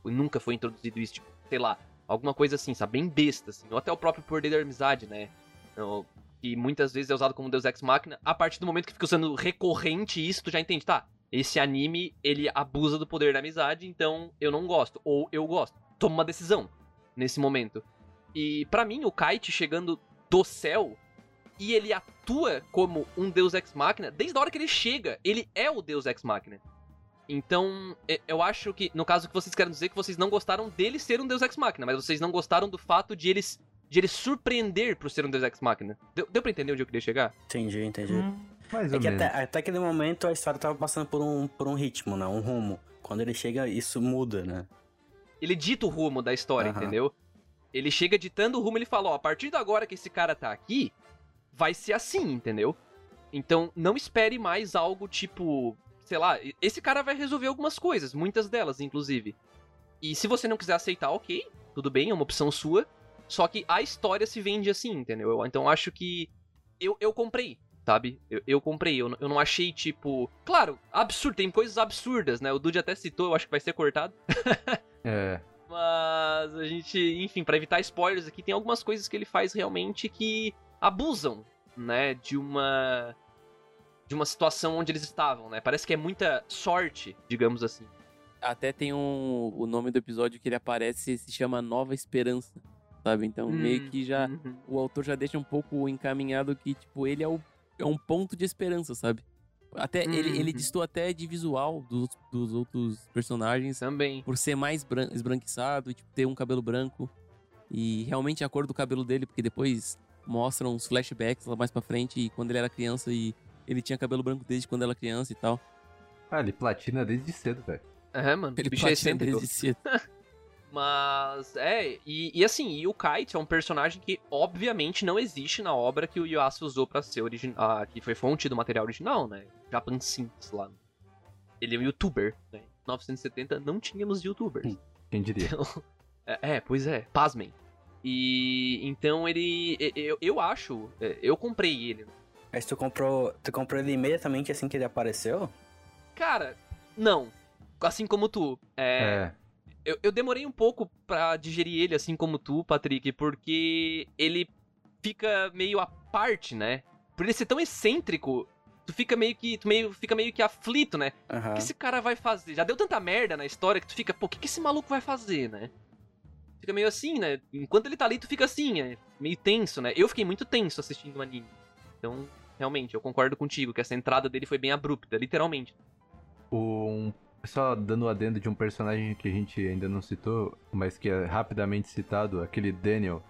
Nunca foi introduzido isso, tipo, sei lá, alguma coisa assim, sabe? Bem besta, assim. Ou até o próprio poder da amizade, né? Então, Que muitas vezes é usado como Deus Ex Machina. A partir do momento que fica sendo recorrente isso, tu já entende, tá? Esse anime, ele abusa do poder da amizade, então eu não gosto. Ou eu gosto. Toma uma decisão nesse momento. E pra mim, o Kite chegando do céu e ele atua como um Deus Ex Machina desde a hora que ele chega. Ele é o Deus Ex Machina. Então, eu acho que, no caso que vocês querem dizer, que vocês não gostaram dele ser um Deus Ex Machina, mas vocês não gostaram do fato de eles de ele surpreender por ser um Deus Ex Machina. Deu, deu pra entender onde eu queria chegar? Entendi, entendi. Mais É ou que menos. até, até aquele momento a história tava passando por um, por um ritmo, né? Um rumo. Quando ele chega, isso muda, né? Ele dita o rumo da história, entendeu? Ele chega ditando o rumo, ele fala, ó, a partir de agora que esse cara tá aqui, vai ser assim, entendeu? Então, não espere mais algo tipo, sei lá, esse cara vai resolver algumas coisas, muitas delas, inclusive. E se você não quiser aceitar, ok, tudo bem, é uma opção sua. Só que a história se vende assim, entendeu? Eu- Então acho que eu, eu comprei, sabe? Eu, eu comprei, eu, não- eu não achei tipo. Claro, absurdo, tem coisas absurdas, né? O Dude até citou, eu acho que vai ser cortado. É. Mas a gente, enfim, pra evitar spoilers aqui, tem algumas coisas que ele faz realmente que abusam, né, de uma de uma situação onde eles estavam, né? Parece que é muita sorte, digamos assim. Até tem um. O nome do episódio que ele aparece se chama Nova Esperança. Sabe? Então meio que já. Uhum. O autor já deixa um pouco encaminhado que, tipo, ele é, o, é um ponto de esperança, sabe? Até ele, ele Uhum. distou até de visual dos, dos outros personagens Também. por ser mais bran esbranquiçado e tipo, ter um cabelo branco. E realmente a cor do cabelo dele, porque depois mostram uns flashbacks lá mais pra frente e quando ele era criança e ele tinha cabelo branco desde quando era criança e tal. Ah, ele platina desde cedo, velho. É, mano. Ele é platina desde cedo. Mas, é, e, e assim, e o Kite é um personagem que obviamente não existe na obra que o Yuasa usou pra ser original, que foi fonte do material original, né? Japan Sinks lá. Ele é um youtuber, né? Em 1970 não tínhamos youtubers. Hum. Quem diria? É, é, pois é, pasmem. E então ele. Eu, eu acho. é, Eu comprei ele. Mas tu comprou, tu comprou ele imediatamente assim que ele apareceu? Cara, não. Assim como tu. É, É. eu, eu demorei um pouco pra digerir ele, assim como tu, Patrick, porque ele fica meio à parte, né? Por ele ser tão excêntrico, tu fica meio que. Tu meio, fica meio que aflito, né? O que esse cara vai fazer? Já deu tanta merda na história que tu fica, pô, o que, que esse maluco vai fazer, né? Fica meio assim, né? Enquanto ele tá ali, tu fica assim, é meio tenso, né? Eu fiquei muito tenso assistindo o anime. Então, realmente, eu concordo contigo que essa entrada dele foi bem abrupta, literalmente. Um, só dando o adendo de um personagem que a gente ainda não citou, mas que é rapidamente citado, aquele Daniel,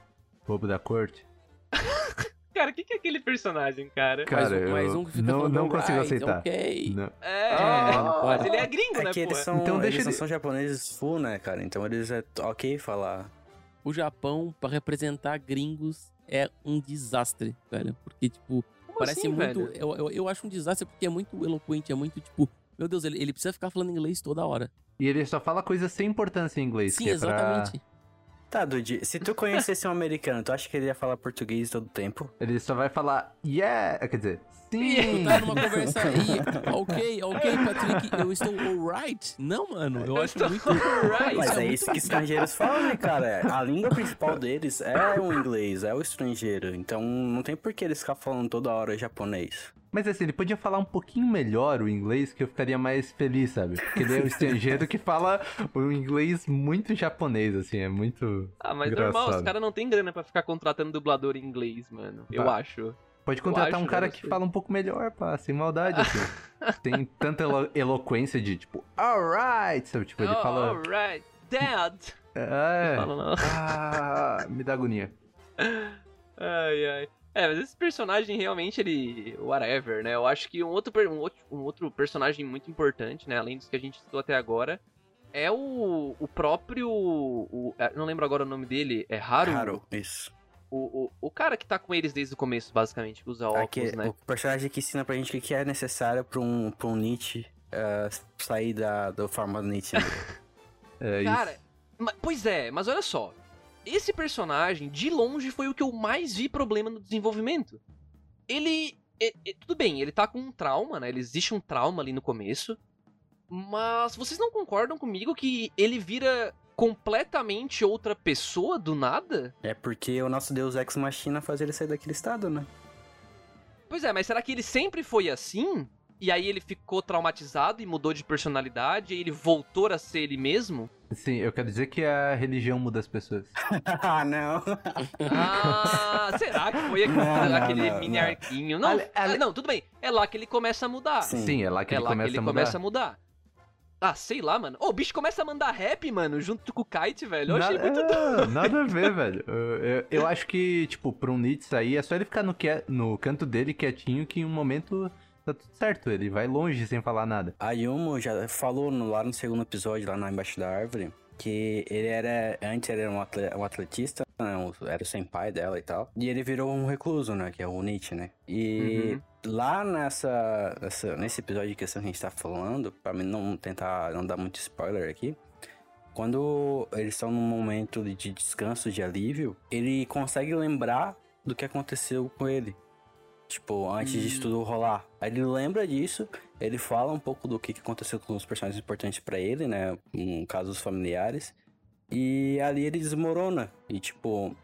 bobo da corte. Cara, o que, que é aquele personagem, cara? Cara, mais, um- mais um que fica não, falando, não consigo "Alright, aceitar. ok." Não. É, Ah, mas ele é gringo, É né, que eles são, Então deixa eles não ele- são japoneses full, né, cara? Então eles é ok falar. O Japão, pra representar gringos, é um desastre, velho. Porque, tipo, Como parece assim, muito. Eu, eu, eu acho um desastre porque é muito eloquente, é muito, tipo. Meu Deus, ele, ele precisa ficar falando inglês toda hora. E ele só fala coisas sem importância em inglês. Sim, que é pra- exatamente. Tá, Dude, se tu conhecesse um americano, tu acha que ele ia falar português todo o tempo? Ele só vai falar, yeah, quer dizer, sim. Tá numa conversa aí. Ok, ok, Patrick, eu estou alright. Não, mano, eu acho muito. Right. Mas é é isso que estrangeiros falam, né, cara? A língua principal deles é o inglês, é o estrangeiro. Então não tem por que eles ficar falando toda hora japonês. Mas assim, ele podia falar um pouquinho melhor o inglês que eu ficaria mais feliz, sabe? Porque ele é um estrangeiro que fala o inglês muito japonês, assim, é muito. Ah, mas Engraçado. normal, os caras não tem grana pra ficar contratando dublador em inglês, mano. Eu Bah. acho. Pode contratar acho, um cara que fala um pouco melhor, pá, sem maldade, assim. Tem tanta elo- eloquência de tipo, alright, sabe? Tipo, ele oh, fala. alright. Dad! É. Fala não. Ah, me dá agonia. Ai, ai. É, mas esse personagem realmente, ele. Whatever, né? Eu acho que um outro, um outro, um outro personagem muito importante, né? Além dos que a gente citou até agora, é o, o próprio. O, é, não lembro agora o nome dele. É Haru? Claro, isso. O, o, o cara que tá com eles desde o começo, basicamente, que usa óculos, Aqui, né? O personagem que ensina pra gente o que é necessário pra um, pra um Nietzsche eh, sair da, do formato Nietzsche. né? É isso. Cara, ma- pois é, mas olha só. Esse personagem, de longe, foi o que eu mais vi problema no desenvolvimento. Ele. é- é- tudo bem, ele tá com um trauma, né? Ele existe um trauma ali no começo. Mas vocês não concordam comigo que ele vira completamente outra pessoa do nada? é porque o nosso Deus Ex Machina faz ele sair daquele estado, né? Pois é, mas será que ele sempre foi assim? E aí ele ficou traumatizado e mudou de personalidade e ele voltou a ser ele mesmo? Sim, eu quero dizer que a religião muda as pessoas. ah, não. Ah, será que foi aquele, Não, não, aquele não, mini não. arquinho? Não, Ale- ale- ah, não, tudo bem. É lá que ele começa a mudar. Sim. Sim, é lá que é ele lá começa que ele a mudar. começa a mudar. Ah, sei lá, mano. Ô, o bicho começa a mandar rap, mano, junto com o Kite, velho. Eu achei Nada, muito doido. é, nada a ver, velho. Eu, eu- eu acho que, tipo, um Nietzsche aí, é só ele ficar no, que- no canto dele quietinho que em um momento tá tudo certo. Ele vai longe sem falar nada. A Yumo já falou no- lá no segundo episódio, lá na Embaixo da Árvore, que ele era. Antes ele era um, atle- um atletista, né, era o senpai dela e tal. E ele virou um recluso, né? Que é o Nietzsche, né? E lá nessa, nessa- Nesse episódio de questão que a gente tá falando, pra mim não tentar não dar muito spoiler aqui. Quando eles estão num momento de de descanso, de alívio, ele consegue lembrar do que aconteceu com ele. Tipo, antes disso tudo rolar. Aí ele lembra disso, ele fala um pouco do que aconteceu com os personagens importantes pra ele, né? No caso, os familiares. E ali ele desmorona. E tipo,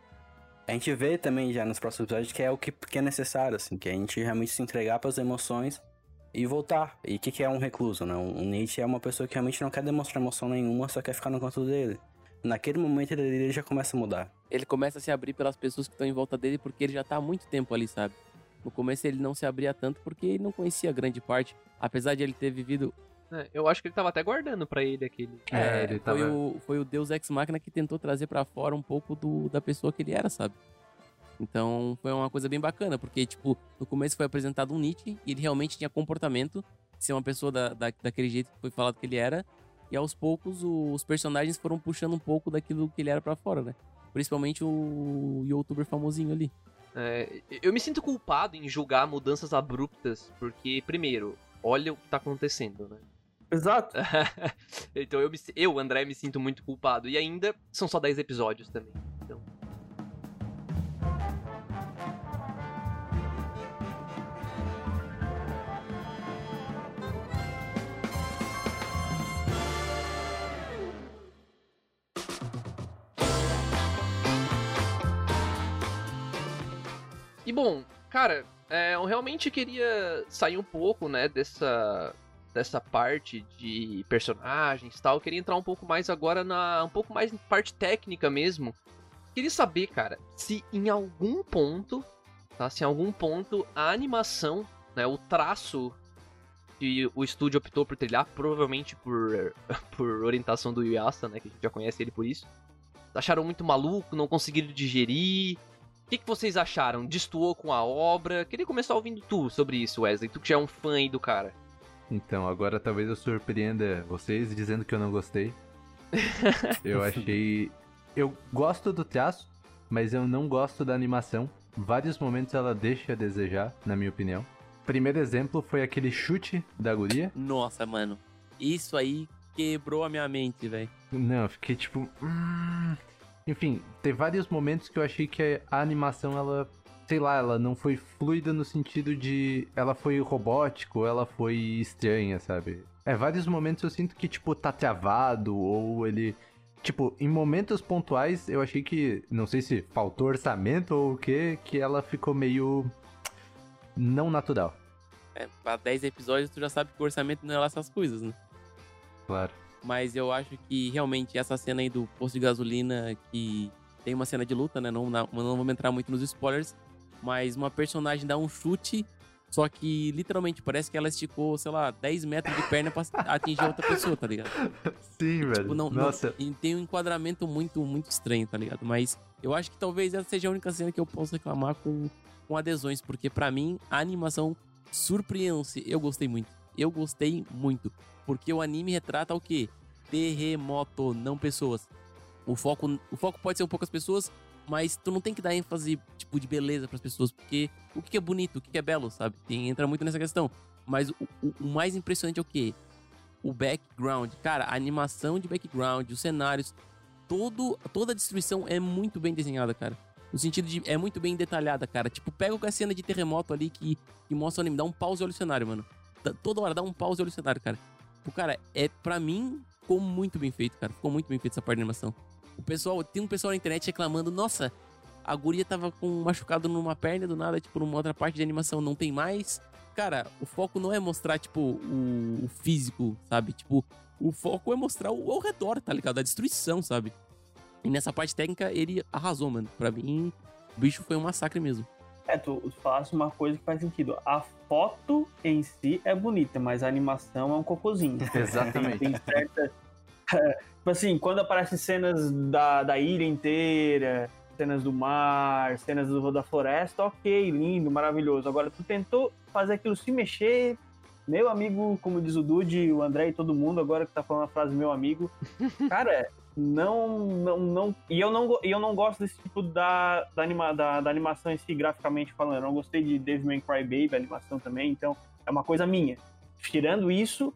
a gente vê também já nos próximos episódios que é o que, que é necessário, assim, que a gente realmente se entregar pras emoções e voltar. E o que, que é um recluso, né? Um Nietzsche é uma pessoa que realmente não quer demonstrar emoção nenhuma, só quer ficar no canto dele. Naquele momento ele, já começa a mudar. Ele começa a se abrir pelas pessoas que estão em volta dele porque ele já tá há muito tempo ali, sabe? No começo ele não se abria tanto porque ele não conhecia grande parte. Apesar de ele ter vivido. É, Eu acho que ele tava até guardando pra ele aquele. É, ele foi, tava- o, foi o Deus Ex Machina que tentou trazer pra fora um pouco do, da pessoa que ele era, sabe? Então foi uma coisa bem bacana, porque, tipo, no começo foi apresentado um Nietzsche e ele realmente tinha comportamento de ser uma pessoa da, da- daquele jeito que foi falado que ele era. E aos poucos o- os personagens foram puxando um pouco daquilo que ele era pra fora, né? Principalmente o youtuber famosinho ali. É, eu me sinto culpado em julgar mudanças abruptas, porque, primeiro, olha o que tá acontecendo, né? Exato. então eu, me, eu, André, me sinto muito culpado. E ainda são só 10 episódios também. E bom, cara, é, eu realmente queria sair um pouco, né, dessa dessa parte de personagens e tal. Eu queria entrar um pouco mais agora na um pouco mais em parte técnica mesmo. Queria saber, cara, se em algum ponto, tá? Se em algum ponto a animação, né, o traço que o estúdio optou por trilhar, provavelmente por por orientação do Yuasa, né, que a gente já conhece ele por isso. Acharam muito maluco, não conseguiram digerir. O que, que vocês acharam? Destoou com a obra? Queria começar ouvindo tu sobre isso, Wesley. Tu que já é um fã aí do cara. Então, agora talvez eu surpreenda vocês dizendo que eu não gostei. eu achei. Eu gosto do traço, mas eu não gosto da animação. Vários momentos ela deixa a desejar, na minha opinião. Primeiro exemplo foi aquele chute da guria. Nossa, mano. Isso aí quebrou a minha mente, velho. Não, eu fiquei tipo. Hum... Enfim, tem vários momentos que eu achei que a animação, ela. Sei lá, ela não foi fluida no sentido de. Ela foi robótico, ela foi estranha, sabe? É, vários momentos eu sinto que, tipo, tá travado, ou ele. Tipo, em momentos pontuais eu achei que. Não sei se faltou orçamento ou o que, que ela ficou meio. Não natural. É, pra 10 episódios, tu já sabe que o orçamento não é lá essas coisas, né? Claro. Mas eu acho que realmente essa cena aí do posto de gasolina, que tem uma cena de luta, né? Não, não, não vamos entrar muito nos spoilers. Mas uma personagem dá um chute, só que literalmente parece que ela esticou, sei lá, 10 metros de perna pra atingir outra pessoa, tá ligado? Sim, velho. Tipo, não, Nossa. não- e tem um enquadramento muito, muito estranho, tá ligado? Mas eu acho que talvez essa seja a única cena que eu posso reclamar com, com adesões, porque pra mim a animação surpreende. Eu gostei muito. Eu gostei muito. Porque o anime retrata o quê? Terremoto, não pessoas. O foco, o foco pode ser um poucas pessoas, mas tu não tem que dar ênfase, tipo, de beleza pras pessoas, porque o que é bonito, o que é belo, sabe? Tem, entra muito nessa questão. Mas o, o- o mais impressionante é o quê? o background. Cara, a animação de background, os cenários, todo, toda a destruição é muito bem desenhada, cara. No sentido de. É muito bem detalhada, cara. Tipo, pega a cena de terremoto ali que, que mostra o anime. Dá um pause e olha o cenário, mano. Toda hora dá um pause e olha o cenário, cara. O cara, é pra mim, ficou muito bem feito, cara. Ficou muito bem feito essa parte da animação. O pessoal, tem um pessoal na internet reclamando, nossa, a guria tava com machucado numa perna, do nada, tipo, numa outra parte de animação não tem mais. Cara, o foco não é mostrar, tipo, o, o físico, sabe? Tipo, o foco é mostrar o ao redor, tá ligado? A destruição, sabe? E nessa parte técnica, ele arrasou, mano. Pra mim, o bicho foi um massacre mesmo. É, tu, tu falasse uma coisa que faz sentido. A foto em si é bonita, mas a animação é um cocôzinho. Exatamente. Tem certa. tipo assim, quando aparecem cenas da, da ilha inteira, cenas do mar, cenas do, da floresta, ok, lindo, maravilhoso. Agora, tu tentou fazer aquilo se mexer. Meu amigo, como diz o Dude, o André e todo mundo, agora que tá falando a frase meu amigo. Cara, não. não, não e, eu não e eu não gosto desse tipo da, da, anima, da, da animação em si, graficamente falando. Eu não gostei de Devilman Crybaby, a animação também, então é uma coisa minha. Tirando isso,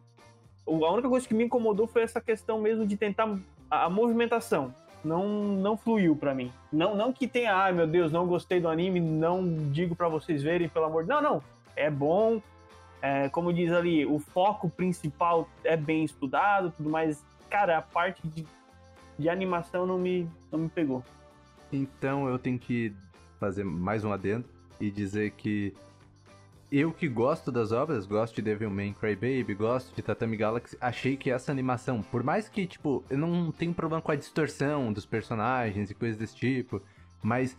a única coisa que me incomodou foi essa questão mesmo de tentar a, a movimentação. Não, não fluiu pra mim. Não, não que tenha, ai meu Deus, não gostei do anime, não digo pra vocês verem, pelo amor de Não, não. É bom. É, como diz ali, o foco principal é bem estudado, tudo mais. Cara, a parte de, de animação não me, não me pegou. Então eu tenho que fazer mais um adendo e dizer que eu que gosto das obras, gosto de Devilman Crybaby, gosto de Tatami Galaxy, achei que essa animação, por mais que, tipo, eu não tenho problema com a distorção dos personagens e coisas desse tipo, mas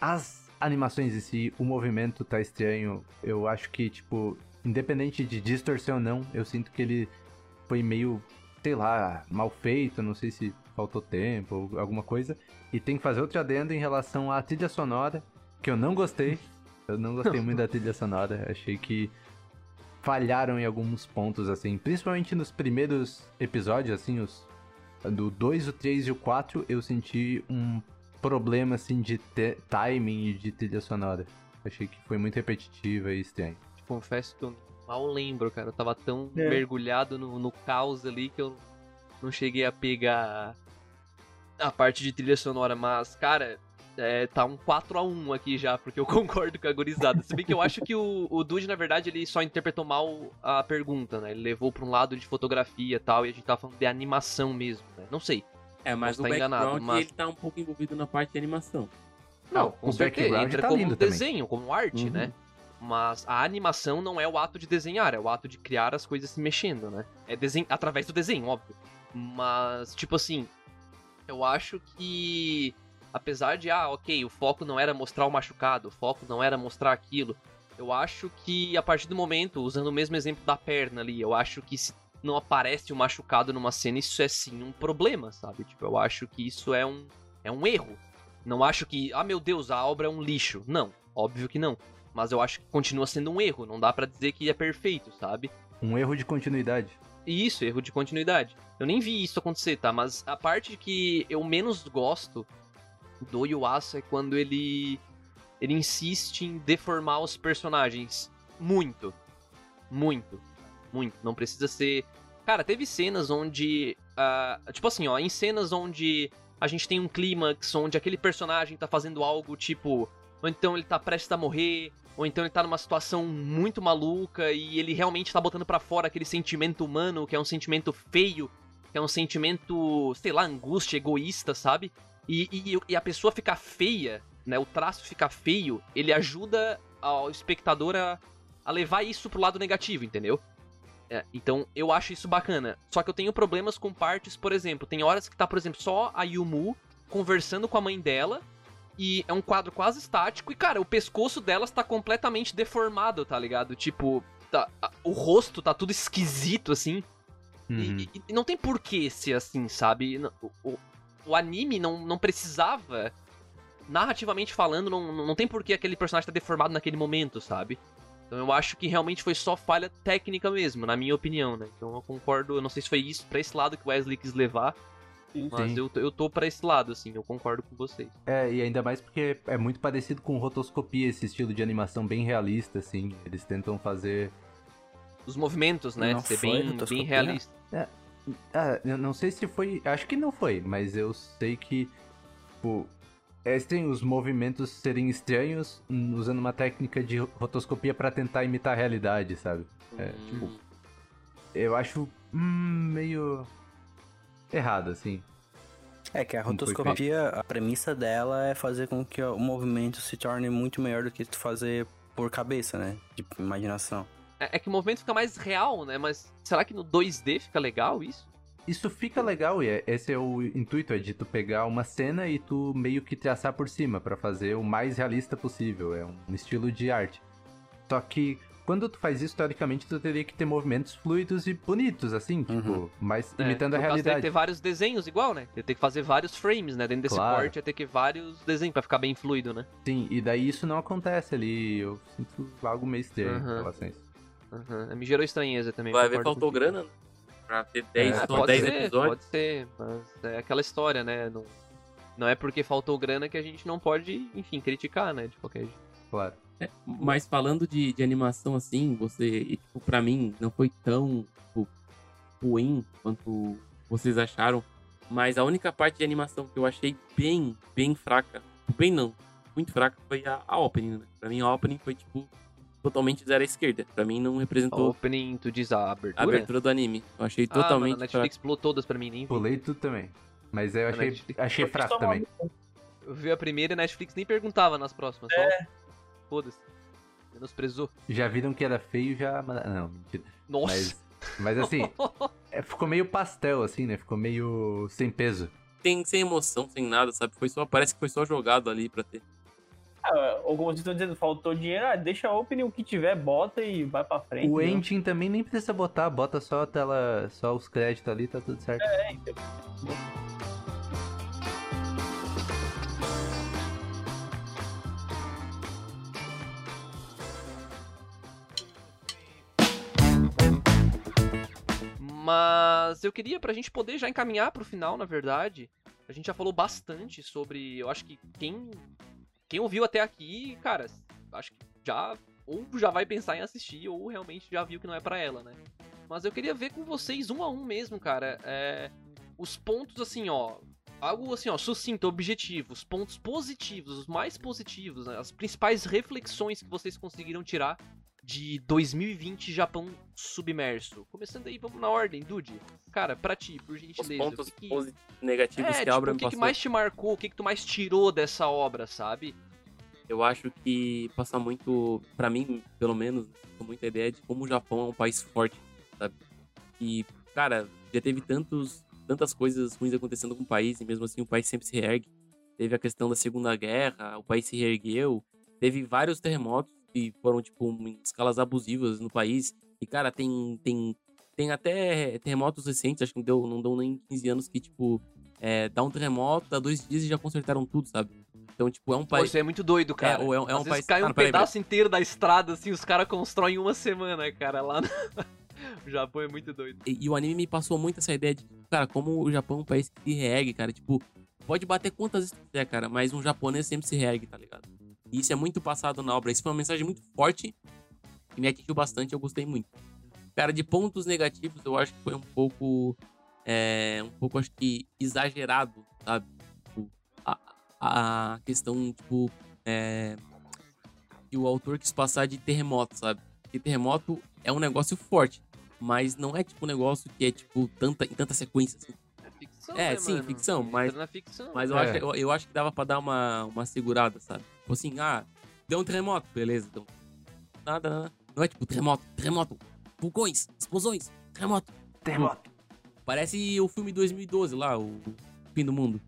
as animações em si, o movimento tá estranho, eu acho que, tipo, independente de distorção ou não, eu sinto que ele foi meio, sei lá, mal feito, não sei se faltou tempo alguma coisa. E tem que fazer outro adendo em relação à trilha sonora, que eu não gostei. Eu não gostei muito da trilha sonora. Achei que falharam em alguns pontos, assim. Principalmente nos primeiros episódios, assim, os do 2, o 3 e o 4, eu senti um problema, assim, de timing e de trilha sonora. Achei que foi muito repetitiva e estranho. Confesso que eu mal lembro, cara. Eu tava tão É. mergulhado no, no caos ali que eu não cheguei a pegar a parte de trilha sonora. Mas, cara, é, tá um 4x1 aqui já, porque eu concordo com a gurizada. Se bem que eu acho que o, o Dude, na verdade, ele só interpretou mal a pergunta, né? Ele levou pra um lado de fotografia e tal, e a gente tava falando de animação mesmo, né? Não sei. É, mas o tá enganado, background, mas- ele tá um pouco envolvido na parte de animação. Não, com o certeza. background Entra tá como lindo também. desenho, como arte, Uhum. né? Mas a animação não é o ato de desenhar, é o ato de criar as coisas se mexendo, né? É desenho, através do desenho, óbvio. Mas, tipo assim, eu acho que. Apesar de, ah, ok, o foco não era mostrar o machucado, o foco não era mostrar aquilo. Eu acho que a partir do momento, usando o mesmo exemplo da perna ali, eu acho que se não aparece o machucado numa cena, isso é sim um problema, sabe? Tipo, eu acho que isso é um, é um erro. Não acho que, ah meu Deus, a obra é um lixo. Não, óbvio que não. Mas eu acho que continua sendo um erro. Não dá pra dizer que é perfeito, sabe? Um erro de continuidade. Isso, erro de continuidade. Eu nem vi isso acontecer, tá? Mas a parte que eu menos gosto do Yuasa é quando ele ele insiste em deformar os personagens muito. Muito. Muito. Não precisa ser Cara, teve cenas onde. ah, tipo assim, ó, em cenas onde a gente tem um clímax, onde aquele personagem tá fazendo algo tipo. Ou então ele tá prestes a morrer, ou então ele tá numa situação muito maluca e ele realmente tá botando pra fora aquele sentimento humano, que é um sentimento feio, que é um sentimento, sei lá, angústia, egoísta, sabe? E, e, e a pessoa ficar feia, né? O traço ficar feio, ele ajuda ao espectador a, a levar isso pro lado negativo, entendeu? É, então eu acho isso bacana. Só que eu tenho problemas com partes, por exemplo, tem horas que tá, por exemplo, só a Yumu conversando com a mãe dela. E é um quadro quase estático. E, cara, o pescoço delas tá completamente deformado, tá ligado? Tipo, tá- o rosto tá tudo esquisito, assim. E- Uhum. E, e não tem porquê ser assim, sabe? O, o- o anime não, não precisava. Narrativamente falando, não, não tem porquê aquele personagem tá deformado naquele momento, sabe? Então eu acho que realmente foi só falha técnica mesmo, na minha opinião, né? Então eu concordo, eu não sei se foi isso, pra esse lado que o Wesley quis levar, Sim. mas eu, tô- eu tô pra esse lado, assim, eu concordo com vocês. É, e ainda mais porque é muito parecido com rotoscopia, esse estilo de animação bem realista, assim. Eles tentam fazer. Os movimentos, né? Não ser bem, bem realista. Ah, eu não sei se foi. Acho que não foi, mas eu sei que. Tipo. É estranho os movimentos serem estranhos usando uma técnica de rotoscopia pra tentar imitar a realidade, sabe? É, Hum, tipo, eu acho hum, meio. Errado, assim. É que a rotoscopia, a premissa dela é fazer com que o movimento se torne muito melhor do que tu fazer por cabeça, né? De imaginação. É, é que o movimento fica mais real, né? Mas será que no 2D fica legal isso? Isso fica legal e é- esse é o intuito, é de tu pegar uma cena e tu meio que traçar por cima pra fazer o mais realista possível. É um estilo de arte. Só que quando tu faz isso, teoricamente, tu teria que ter movimentos fluidos e bonitos, assim, tipo, mas É, imitando a caso, teria que realidade. ter vários desenhos igual, né? Ia ter que fazer vários frames, né? Dentro desse Claro. corte ia ter que vários desenhos pra ficar bem fluido, né? Sim, e daí isso não acontece ali. Eu sinto algo meio estranho Aham. em relação a isso. Uhum. Me gerou estranheza também. Vai ver, faltou contigo. grana, né? Pra ter 10, É, só pode 10 ser, episódios. pode ser, mas é aquela história, né? Não, não é porque faltou grana que a gente não pode, enfim, criticar, né? De qualquer jeito. Claro. É, mas falando de, de animação assim, você, tipo, pra mim, não foi tão tipo, ruim quanto vocês acharam. Mas a única parte de animação que eu achei bem, bem fraca, bem não, muito fraca, foi a, a opening, né? Pra mim, a opening foi, tipo, totalmente zero à esquerda. Pra mim, não A representou opening, tu diz a abertura? a abertura do anime. Eu achei Ah, mano, totalmente a Netflix pulou todas pra mim, nem vi. Pulei tudo também. Mas eu A achei, Netflix- achei fraco também. Eu vi a primeira e a Netflix nem perguntava nas próximas. É. Foda-se. Menosprezou. Já viram que era feio, já. Não, mentira. Nossa. Mas, mas assim, é, ficou meio pastel, assim, né? Ficou meio sem peso. Tem, sem emoção, sem nada, sabe? Foi só, parece que foi só jogado ali pra ter. Ah, alguns estão dizendo faltou dinheiro, ah, deixa a opening, o que tiver, bota e vai pra frente. O né? ending também nem precisa botar, bota só a tela, só os créditos ali, tá tudo certo. É, então. Mas eu queria, pra gente poder já encaminhar pro final, na verdade, a gente já falou bastante sobre. Eu acho que quem. Quem ouviu até aqui, cara, acho que já. Ou já vai pensar em assistir, ou realmente já viu que não é pra ela, né? Mas eu queria ver com vocês um a um mesmo, cara. É, os pontos, assim, ó. Algo assim, ó, sucinto, objetivo. Os pontos positivos, os mais positivos, né? As principais reflexões que vocês conseguiram tirar de 2020 Japão submerso. Começando aí, vamos na ordem, Dude. Cara, pra ti, por Os gentileza. pontos o que negativos É, que tipo, a obra o me que, que mais te marcou, o que, que tu mais tirou dessa obra, sabe? Eu acho que passa muito, pra mim, pelo menos, com muita ideia de como o Japão é um país forte, sabe? E, cara, já teve tantos, tantas coisas ruins acontecendo com o país, e mesmo assim o país sempre se reergue. Teve a questão da Segunda Guerra, o país se reergueu. Teve vários terremotos que foram, tipo, em escalas abusivas no país. E, cara, tem, tem, tem até terremotos recentes, acho que não deu, não deu nem 15 anos, que, tipo, é, dá um terremoto, dá dois dias e já consertaram tudo, sabe? Então, tipo, é um Pô, país... isso é muito doido, cara. ou é- é um Às vezes país- cai Ah, um peraí, pedaço inteiro da estrada, assim, os caras constroem em uma semana, cara, lá no... O Japão é muito doido. E, e o anime me passou muito essa ideia de, cara, como o Japão é um país que se reergue, cara. Tipo, pode bater quantas vezes quiser, cara, mas um japonês sempre se reergue, tá ligado? E isso é muito passado na obra. Isso foi uma mensagem muito forte que me atingiu bastante eu gostei muito. Cara, de pontos negativos, eu acho que foi um pouco. É, um pouco, acho que, exagerado, sabe? Tipo, a, a questão, tipo. É, que o autor quis passar de terremoto, sabe? Porque terremoto é um negócio forte, mas não é tipo um negócio que é, tipo, tanta, em tanta sequência. Assim. É ficção, É, né, sim, mano? ficção, Entra mas- na ficção. Mas eu, É. acho, eu, eu acho que dava pra dar uma, uma segurada, sabe? Tipo assim, ah, deu um terremoto, beleza, então. Nada, nada. Não é tipo terremoto, terremoto, vulcões, explosões, terremoto. Terremoto. Parece o filme 2012 lá, o Fim do Mundo.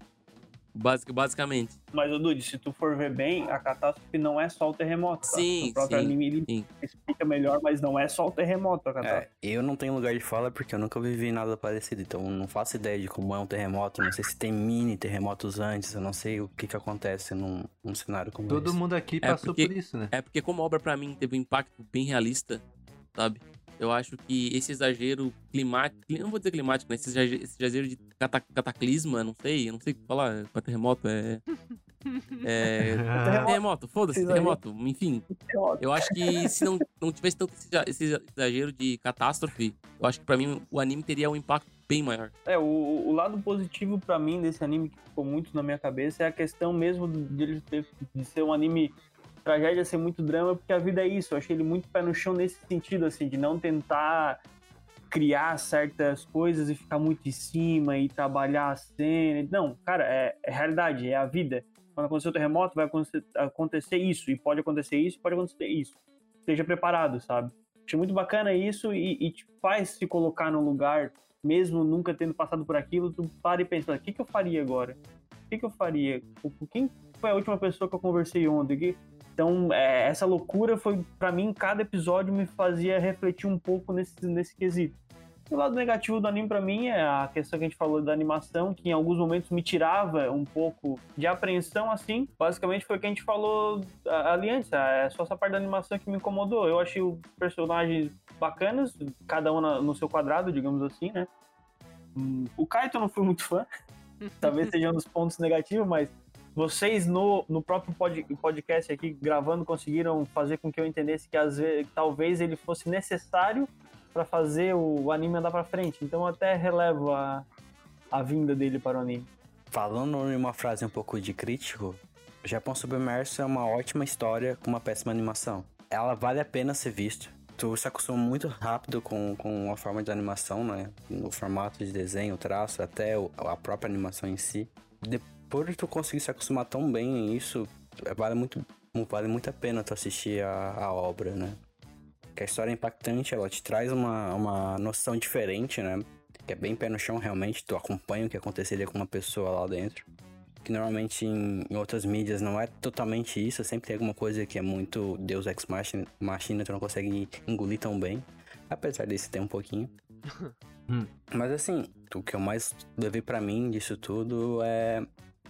Basic, basicamente. Mas, ô Dude, se tu for ver bem, a catástrofe não é só o terremoto. Tá? Sim, O próprio sim, anime ele sim. explica melhor, mas não é só o terremoto a catástrofe. É, eu não tenho lugar de fala porque eu nunca vivi nada parecido, então eu não faço ideia de como é um terremoto, não sei se tem mini terremotos antes, eu não sei o que que acontece num, num cenário como Todo esse. mundo aqui É, passou porque- por isso, né? É porque como a obra pra mim teve um impacto bem realista, sabe? Eu acho que esse exagero climático, não vou dizer climático, né? Esse exagero, esse exagero de cata- cataclisma, não sei, eu não sei o que falar, pra terremoto é... É... terremoto, foda-se, terremoto, enfim. Eu acho que se não, não tivesse tanto esse, exa- esse exagero de catástrofe, eu acho que pra mim o anime teria um impacto bem maior. É, o, o lado positivo pra mim desse anime que ficou muito na minha cabeça é a questão mesmo de ele ter, de ser um anime tragédia ser muito drama, porque a vida é isso. Eu achei ele muito pé no chão nesse sentido, assim, de não tentar criar certas coisas e ficar muito em cima e trabalhar a cena. Não, cara, é, é realidade, é a vida. Quando acontecer o terremoto, vai acontecer, acontecer isso, e pode acontecer isso, pode acontecer isso. Esteja preparado, sabe? Achei muito bacana isso e, e te faz se colocar no lugar, mesmo nunca tendo passado por aquilo, tu para e pensa, o que, que eu faria agora? O que, que eu faria? Quem foi a última pessoa que eu conversei ontem? Então, é, essa loucura foi, pra mim, cada episódio me fazia refletir um pouco nesse, nesse quesito. E o lado negativo do anime pra mim é a questão que a gente falou da animação, que em alguns momentos me tirava um pouco de apreensão, assim. Basicamente foi o que a gente falou ali antes, é só essa parte da animação que me incomodou. Eu achei os personagens bacanas, cada um no seu quadrado, digamos assim, né? Hum, O Kaito eu não fui muito fã, talvez seja um dos pontos negativos, mas vocês no, no próprio pod- podcast aqui gravando conseguiram fazer com que eu entendesse que às vezes talvez ele fosse necessário para fazer o anime andar para frente. Então até relevo a, a vinda dele para o anime. Falando em uma frase um pouco de crítico, Japão Submerso é uma ótima história com uma péssima animação. Ela vale a pena ser vista. Tu se acostuma muito rápido com, com a forma de animação, né? No formato de desenho, traço, até o- a própria animação em si. Depois de tu conseguir se acostumar tão bem em isso, é, vale muito, vale muito a pena tu assistir a, a obra, né? Que a história é impactante, ela te traz uma, uma noção diferente, né? Que é bem pé no chão, realmente. Tu acompanha o que aconteceria com uma pessoa lá dentro. Que normalmente em, em outras mídias não é totalmente isso. Sempre tem alguma coisa que é muito Deus Ex Machina, machina tu não consegue engolir tão bem. Apesar desse ter um pouquinho. Hum. Mas assim, o que eu mais levei pra mim disso tudo é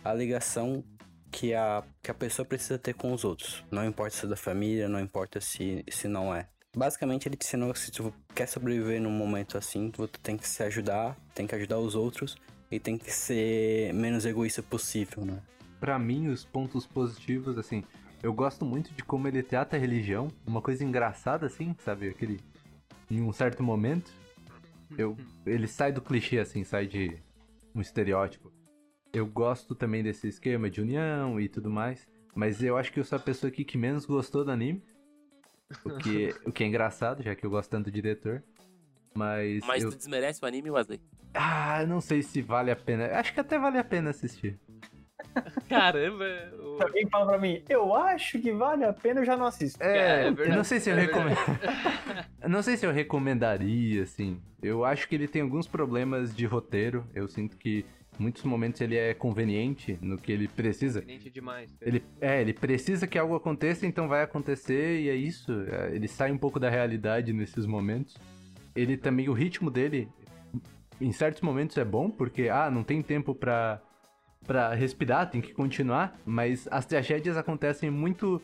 a ligação que a, que a pessoa precisa ter com os outros. Não importa se é da família, não importa se, se não é. Basicamente, ele te ensinou que se tu quer sobreviver num momento assim, tu tem que se ajudar, tem que ajudar os outros e tem que ser menos egoísta possível, né? Pra mim, os pontos positivos, assim, eu gosto muito de como ele trata a religião, uma coisa engraçada, assim, sabe? Aquele. Em um certo momento, eu, ele sai do clichê, assim, sai de um estereótipo. Eu gosto também desse esquema de união e tudo mais, mas eu acho que eu sou a pessoa aqui que menos gostou do anime. O que, o que é engraçado, já que eu gosto tanto do diretor. Mas, Mas eu... tu desmerece o anime, Wesley? Ah, eu não sei se vale a pena. Acho que até vale a pena assistir. Caramba, o- Se alguém fala pra mim, eu acho que vale a pena, eu já não assisto. É, é eu verdade, não sei se eu é recomendo. Eu não sei se eu recomendaria, assim. Eu acho que ele tem alguns problemas de roteiro. Eu sinto que muitos momentos ele é conveniente no que ele precisa. Conveniente demais. cara. Ele, é, ele precisa que algo aconteça, então vai acontecer, e é isso. É, Ele sai um pouco da realidade nesses momentos. Ele também, o ritmo dele, em certos momentos é bom, porque, ah, não tem tempo pra, pra respirar, tem que continuar, mas as tragédias acontecem muito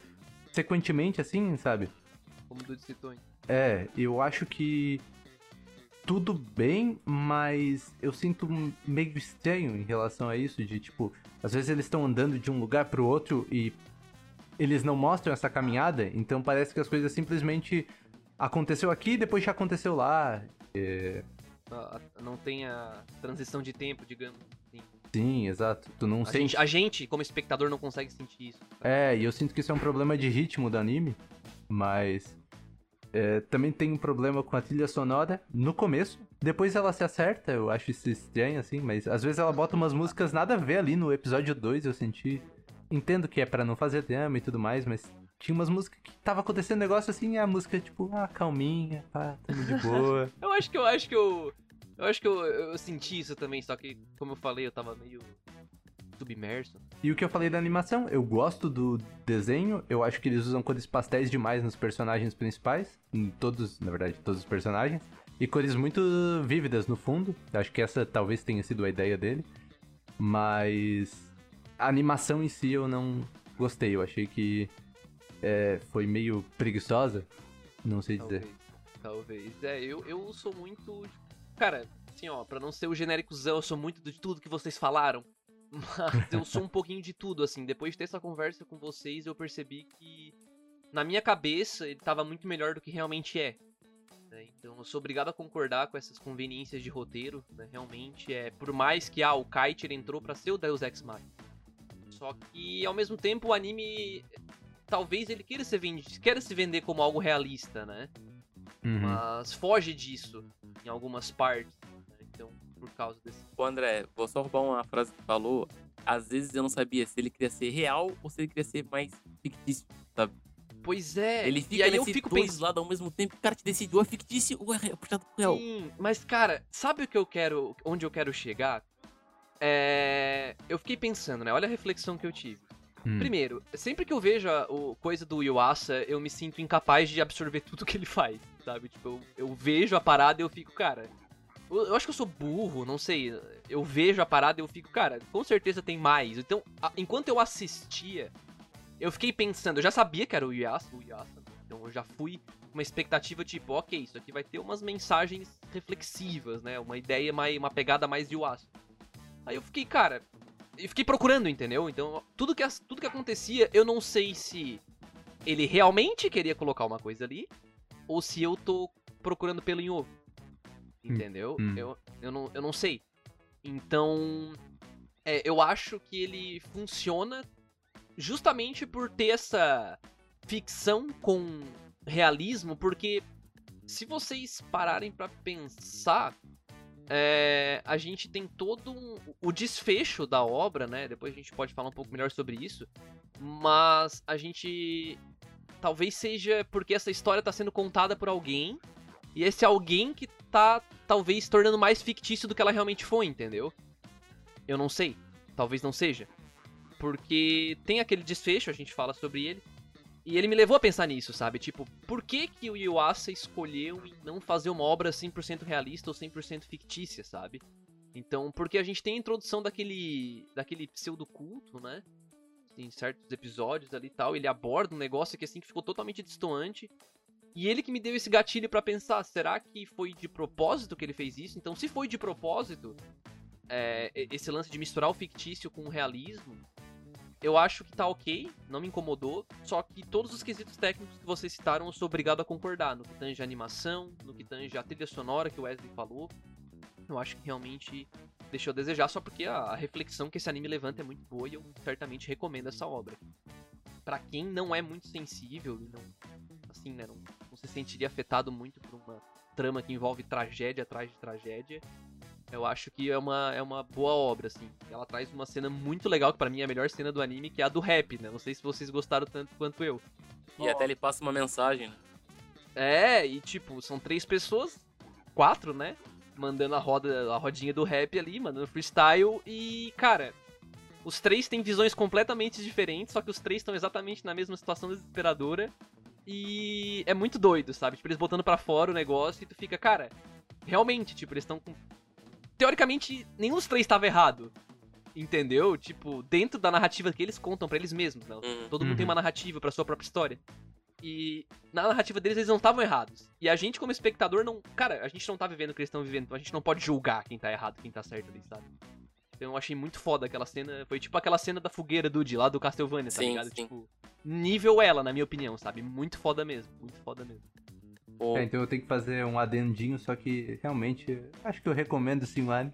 sequentemente, assim, sabe? Como o Dudu citou. hein? É, eu acho que tudo bem, mas eu sinto um- meio estranho em relação a isso, de tipo, às vezes eles estão andando de um lugar pro outro e eles não mostram essa caminhada, então parece que as coisas simplesmente aconteceu aqui, depois já aconteceu lá. É, Não tem a transição de tempo, digamos. assim. Sim, exato. Tu não A sente. gente, a gente, como espectador, não consegue sentir isso. É, e eu sinto que isso é um problema de ritmo do anime, mas é, também tem um problema com a trilha sonora no começo. Depois ela se acerta, eu acho isso estranho, assim, mas às vezes ela bota umas músicas nada a ver ali no episódio 2, eu senti. Entendo que é pra não fazer drama e tudo mais, mas tinha umas músicas que tava acontecendo negócio assim, e a música, tipo, ah, calminha, pá, tudo de boa. Eu acho que eu acho que eu. Eu acho que eu, eu senti isso também, só que, como eu falei, eu tava meio submerso. E o que eu falei da animação, eu gosto do desenho, eu acho que eles usam cores pastéis demais nos personagens principais, em todos, na verdade, todos os personagens, e cores muito vívidas no fundo. Acho que essa talvez tenha sido a ideia dele, mas a animação em si eu não gostei, eu achei que é, foi meio preguiçosa, não sei dizer. Talvez. Talvez. É, eu, eu sou muito. Cara, assim, ó, pra não ser o genéricozão, eu sou muito de tudo que vocês falaram. Mas eu sou um pouquinho de tudo, assim. Depois de ter essa conversa com vocês, eu percebi que, na minha cabeça, ele tava muito melhor do que realmente é. né? Então eu sou obrigado a concordar com essas conveniências de roteiro, né? Realmente é. Por mais que ah, o Kite entrou pra ser o Deus Ex Machina. Só que ao mesmo tempo o anime. Talvez ele queira se, vende, queira se vender como algo realista, né? Uhum. mas foge disso em algumas partes. Por causa desse. Ô, André, vou só roubar uma frase que tu falou. Às vezes eu não sabia se ele queria ser real ou se ele queria ser mais fictício, sabe? Pois é, ele e fica aí eu fico dois pensando. lados ao mesmo tempo. O cara te decide ou é fictício ou é real, puxado pro real. Sim, mas cara, sabe o que eu quero. Onde eu quero chegar? É. Eu fiquei pensando, né? Olha a reflexão que eu tive. Hum. Primeiro, sempre que eu vejo a o, coisa do Yuasa, eu me sinto incapaz de absorver tudo que ele faz, sabe? Tipo, eu, eu vejo a parada e eu fico, cara. Eu, acho que eu sou burro, não sei. Eu vejo a parada e eu fico, cara, com certeza tem mais. Então, a- enquanto eu assistia, eu fiquei pensando, eu já sabia que era o Yuasa, o Yuasa, né? então eu já fui com uma expectativa tipo, ok, isso aqui vai ter umas mensagens reflexivas, né? Uma ideia mais, uma pegada mais Yuasa. Aí eu fiquei, cara, eu fiquei procurando, entendeu? Então, tudo que, tudo que acontecia, eu não sei se ele realmente queria colocar uma coisa ali, ou se eu tô procurando pelo em ovo. Entendeu? hum. Eu, eu, não, eu não sei. Então, é, eu acho que ele funciona justamente por ter essa ficção com realismo, porque se vocês pararem pra pensar, é, a gente tem todo um, o desfecho da obra, né? Depois a gente pode falar um pouco melhor sobre isso, mas a gente talvez seja porque essa história tá sendo contada por alguém e esse alguém que tá talvez tornando mais fictício do que ela realmente foi, entendeu? Eu não sei, talvez não seja. Porque tem aquele desfecho, a gente fala sobre ele, e ele me levou a pensar nisso, sabe? Tipo, por que que o Yuasa escolheu em não fazer uma obra 100% realista ou 100% fictícia, sabe? Então, porque a gente tem a introdução daquele daquele pseudo-culto, né? Em certos episódios ali e tal, ele aborda um negócio que assim que ficou totalmente distoante. E ele que me deu esse gatilho pra pensar, será que foi de propósito que ele fez isso? Então, se foi de propósito, é, esse lance de misturar o fictício com o realismo, eu acho que tá ok, não me incomodou, só que todos os quesitos técnicos que vocês citaram eu sou obrigado a concordar, no que tange a animação, no que tange a trilha sonora que o Wesley falou, eu acho que realmente deixou a desejar, só porque a, reflexão que esse anime levanta é muito boa e eu certamente recomendo essa obra. Pra quem não é muito sensível e não, assim, né, não, não se sentiria afetado muito por uma trama que envolve tragédia atrás de tragédia, eu acho que é uma, é uma boa obra, assim. Ela traz uma cena muito legal, que pra mim é a melhor cena do anime, que é a do rap, né? Não sei se vocês gostaram tanto quanto eu. E até ele passa uma mensagem, né? É, e tipo, são três pessoas, quatro, né? Mandando a roda, a rodinha do rap ali, mandando freestyle e, cara, os três têm visões completamente diferentes, só que os três estão exatamente na mesma situação desesperadora. E é muito doido, sabe? Tipo, eles botando pra fora o negócio e tu fica, cara, realmente, tipo, eles estão com. Teoricamente, nenhum dos três estava errado. Entendeu? Tipo, dentro da narrativa que eles contam pra eles mesmos, né? Uhum. Todo mundo tem Uhum. uma narrativa pra sua própria história. E na narrativa deles eles não estavam errados. E a gente, como espectador, não. Cara, a gente não tá vivendo o que eles estão vivendo, então a gente não pode julgar quem tá errado quem tá certo ali, sabe? Então eu achei muito foda aquela cena. Foi tipo aquela cena da fogueira Dude lá do Castlevania, tá Sim, ligado? sim. Tipo, nível ela, na minha opinião, sabe? Muito foda mesmo. Muito foda mesmo. É, então eu tenho que fazer um adendinho, só que realmente acho que eu recomendo sim o anime.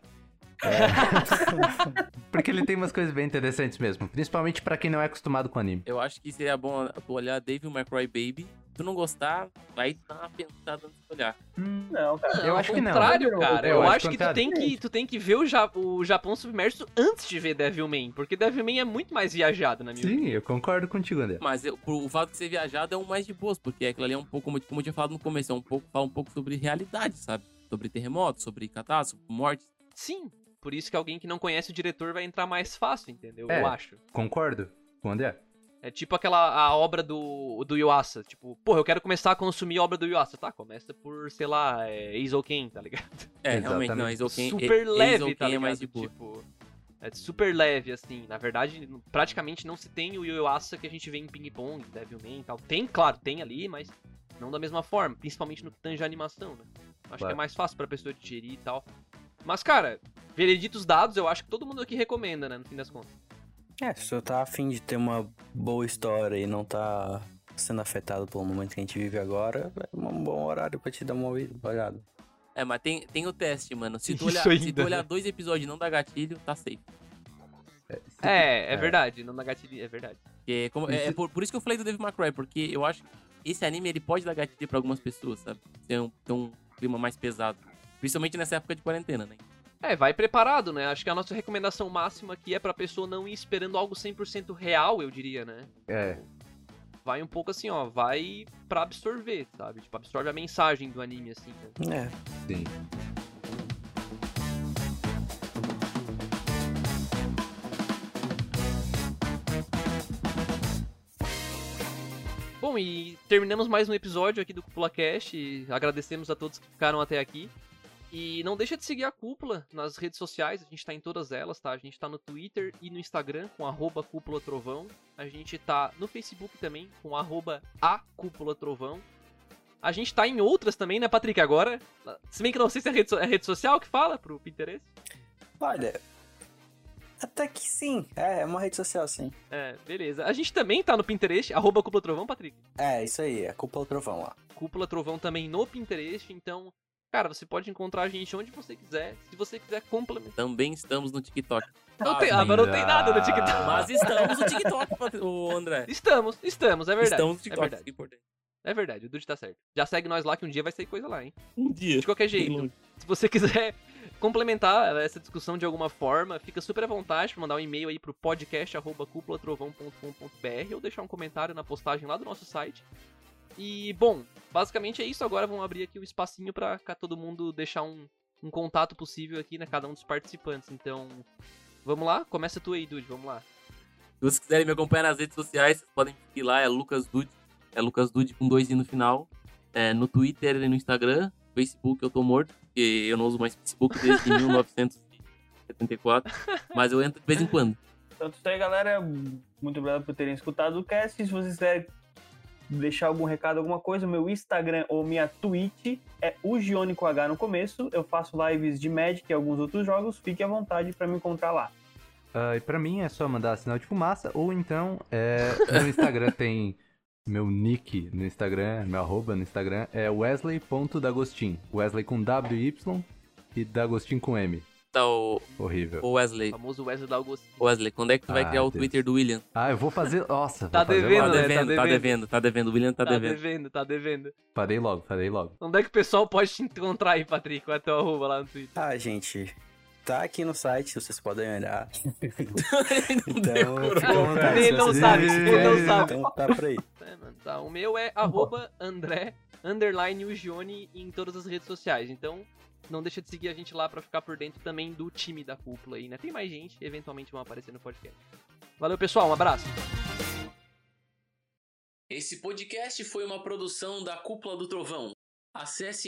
É. Porque ele tem umas coisas bem interessantes mesmo. Principalmente pra quem não é acostumado com anime. Eu acho que seria bom olhar Devil May Cry Baby. Se tu não gostar, vai dar uma pensada de olhar. Não, cara. Eu ao acho que não. contrário, Eu cara. Eu, acho acho que tu tem que, tu tem que ver o, Ja- o Japão submerso antes de ver Devilman. Porque Devilman é muito mais viajado, na minha opinião. Sim, eu concordo contigo, André. Mas eu- o fato de ser viajado é um mais de boas, porque aquilo ali é um pouco, como, como eu tinha falado no começo, é um pouco, fala um pouco sobre realidade, sabe? Sobre terremotos, sobre catástrofe, mortes. Sim. Por isso que alguém que não conhece o diretor vai entrar mais fácil, entendeu? É. Eu acho. Concordo com o André. É tipo aquela a obra do, do Yuasa. Tipo, porra, eu quero começar a consumir a obra do Yuasa. Tá, começa por, sei lá, é, Eizouken, tá ligado? É, realmente, não, Exatamente. Eizouken, super E- leve, Eizouken tá é ligado? mais de boa. Tipo, é super leve, assim. Na verdade, praticamente não se tem o Yuasa que a gente vê em Ping Pong, Devilman e tal. Tem, claro, tem ali, mas não da mesma forma. Principalmente no que tange a animação, né? Acho que é mais fácil pra pessoa digerir e tal. Mas, cara, vereditos dados, eu acho que todo mundo aqui recomenda, né? No fim das contas. É, se você tá afim de ter uma boa história e não tá sendo afetado pelo momento que a gente vive agora, é um bom horário pra te dar uma olhada. É, mas tem, tem o teste, mano. Se tu, olhar, se ainda, tu olhar né? dois episódios e não dar gatilho, tá safe. É, é, É. verdade. Não na gatilha, é verdade. Porque, como- é, é por, por isso que eu falei do May Cry, porque eu acho que esse anime ele pode dar gatilho pra algumas pessoas, sabe? Ter um, ter um clima mais pesado. Principalmente nessa época de quarentena, né? É, vai preparado, né? Acho que a nossa recomendação máxima aqui é pra pessoa não ir esperando algo 100% real, eu diria, né? É, Vai um pouco assim, ó, vai pra absorver, sabe? Tipo, absorve a mensagem do anime, assim. Né? É, sim. Bom, e terminamos mais um episódio aqui do Cúpula Cast. Agradecemos a todos que ficaram até aqui. E não deixa de seguir a Cúpula nas redes sociais, a gente tá em todas elas, tá? A gente tá no Twitter e no Instagram com arroba Cúpula Trovão. A gente tá no Facebook também com arroba a Cúpula Trovão. A gente tá em outras também, né, Patrick? Agora, se bem que não sei se é rede, so- é rede social que fala pro Pinterest. olha, até que sim, é, é uma rede social sim. É, beleza. A gente também tá no Pinterest, arroba Cúpula Trovão, Patrick. É, isso aí, é do trovão lá. Cúpula Trovão também no Pinterest, então, cara, você pode encontrar a gente onde você quiser. Se você quiser complementar. Também estamos no TikTok. Não tem, ah, mas não tem nada no. TikTok. Mas estamos no TikTok, ô André. Estamos, estamos, é verdade. Estamos no é TikTok, verdade. é importante. É verdade, o Dude tá certo. Já segue nós lá que um dia vai sair coisa lá, hein? Um dia. De qualquer jeito, se você quiser complementar essa discussão de alguma forma, fica super à vontade para mandar um e-mail aí pro podcast@cupulatrovão.com.br ou deixar um comentário na postagem lá do nosso site. E, bom, basicamente é isso. Agora vamos abrir aqui o espacinho pra cá todo mundo deixar um, um contato possível aqui, né? Cada um dos participantes. Então, vamos lá? Começa tu aí, Dude, vamos lá. Se vocês quiserem me acompanhar nas redes sociais, vocês podem seguir lá, é Lucas Dude. É Lucas Dude com dois i no final. É, no Twitter e no Instagram. Facebook eu tô morto, porque eu não uso mais Facebook desde 1974. Mas eu entro de vez em quando. Então, isso aí, galera. Muito obrigado por terem escutado o cast. Se vocês quiserem deixar algum recado, alguma coisa, meu Instagram ou minha Twitch é o Gione com H no começo. Eu faço lives de Magic e alguns outros jogos. Fique à vontade para me encontrar lá. Ah, e pra mim é só mandar sinal de fumaça, ou então é, no Instagram tem meu nick no Instagram, meu arroba no Instagram é wesley.dagostin. Wesley com W Y e Dagostin com M. Tá, o, Horrível. o Wesley. O famoso Wesley da Augusto. Wesley, quando é que tu vai Ah, criar o Deus. Twitter do William? Ah, eu vou fazer. Nossa, Tá vou fazer devendo, Tá logo. né? devendo, tá devendo. devendo, tá devendo. O William tá Tá devendo. devendo, tá devendo. Farei logo, farei logo. Onde é que o pessoal pode te encontrar aí, Patrick? Qual é teu arroba lá no Twitter? Ah, gente, tá aqui no site, vocês podem olhar. Não Então. Ele se não sabe, ele não sabe. Então tá por aí. É, mano, tá. O meu é arroba André, underline Ugione em todas as redes sociais. Então, não deixa de seguir a gente lá pra ficar por dentro também do time da cúpula aí, né? Tem mais gente, eventualmente vão aparecer no podcast. Valeu, pessoal, um abraço. Esse podcast foi uma produção da Cúpula do Trovão. Acesse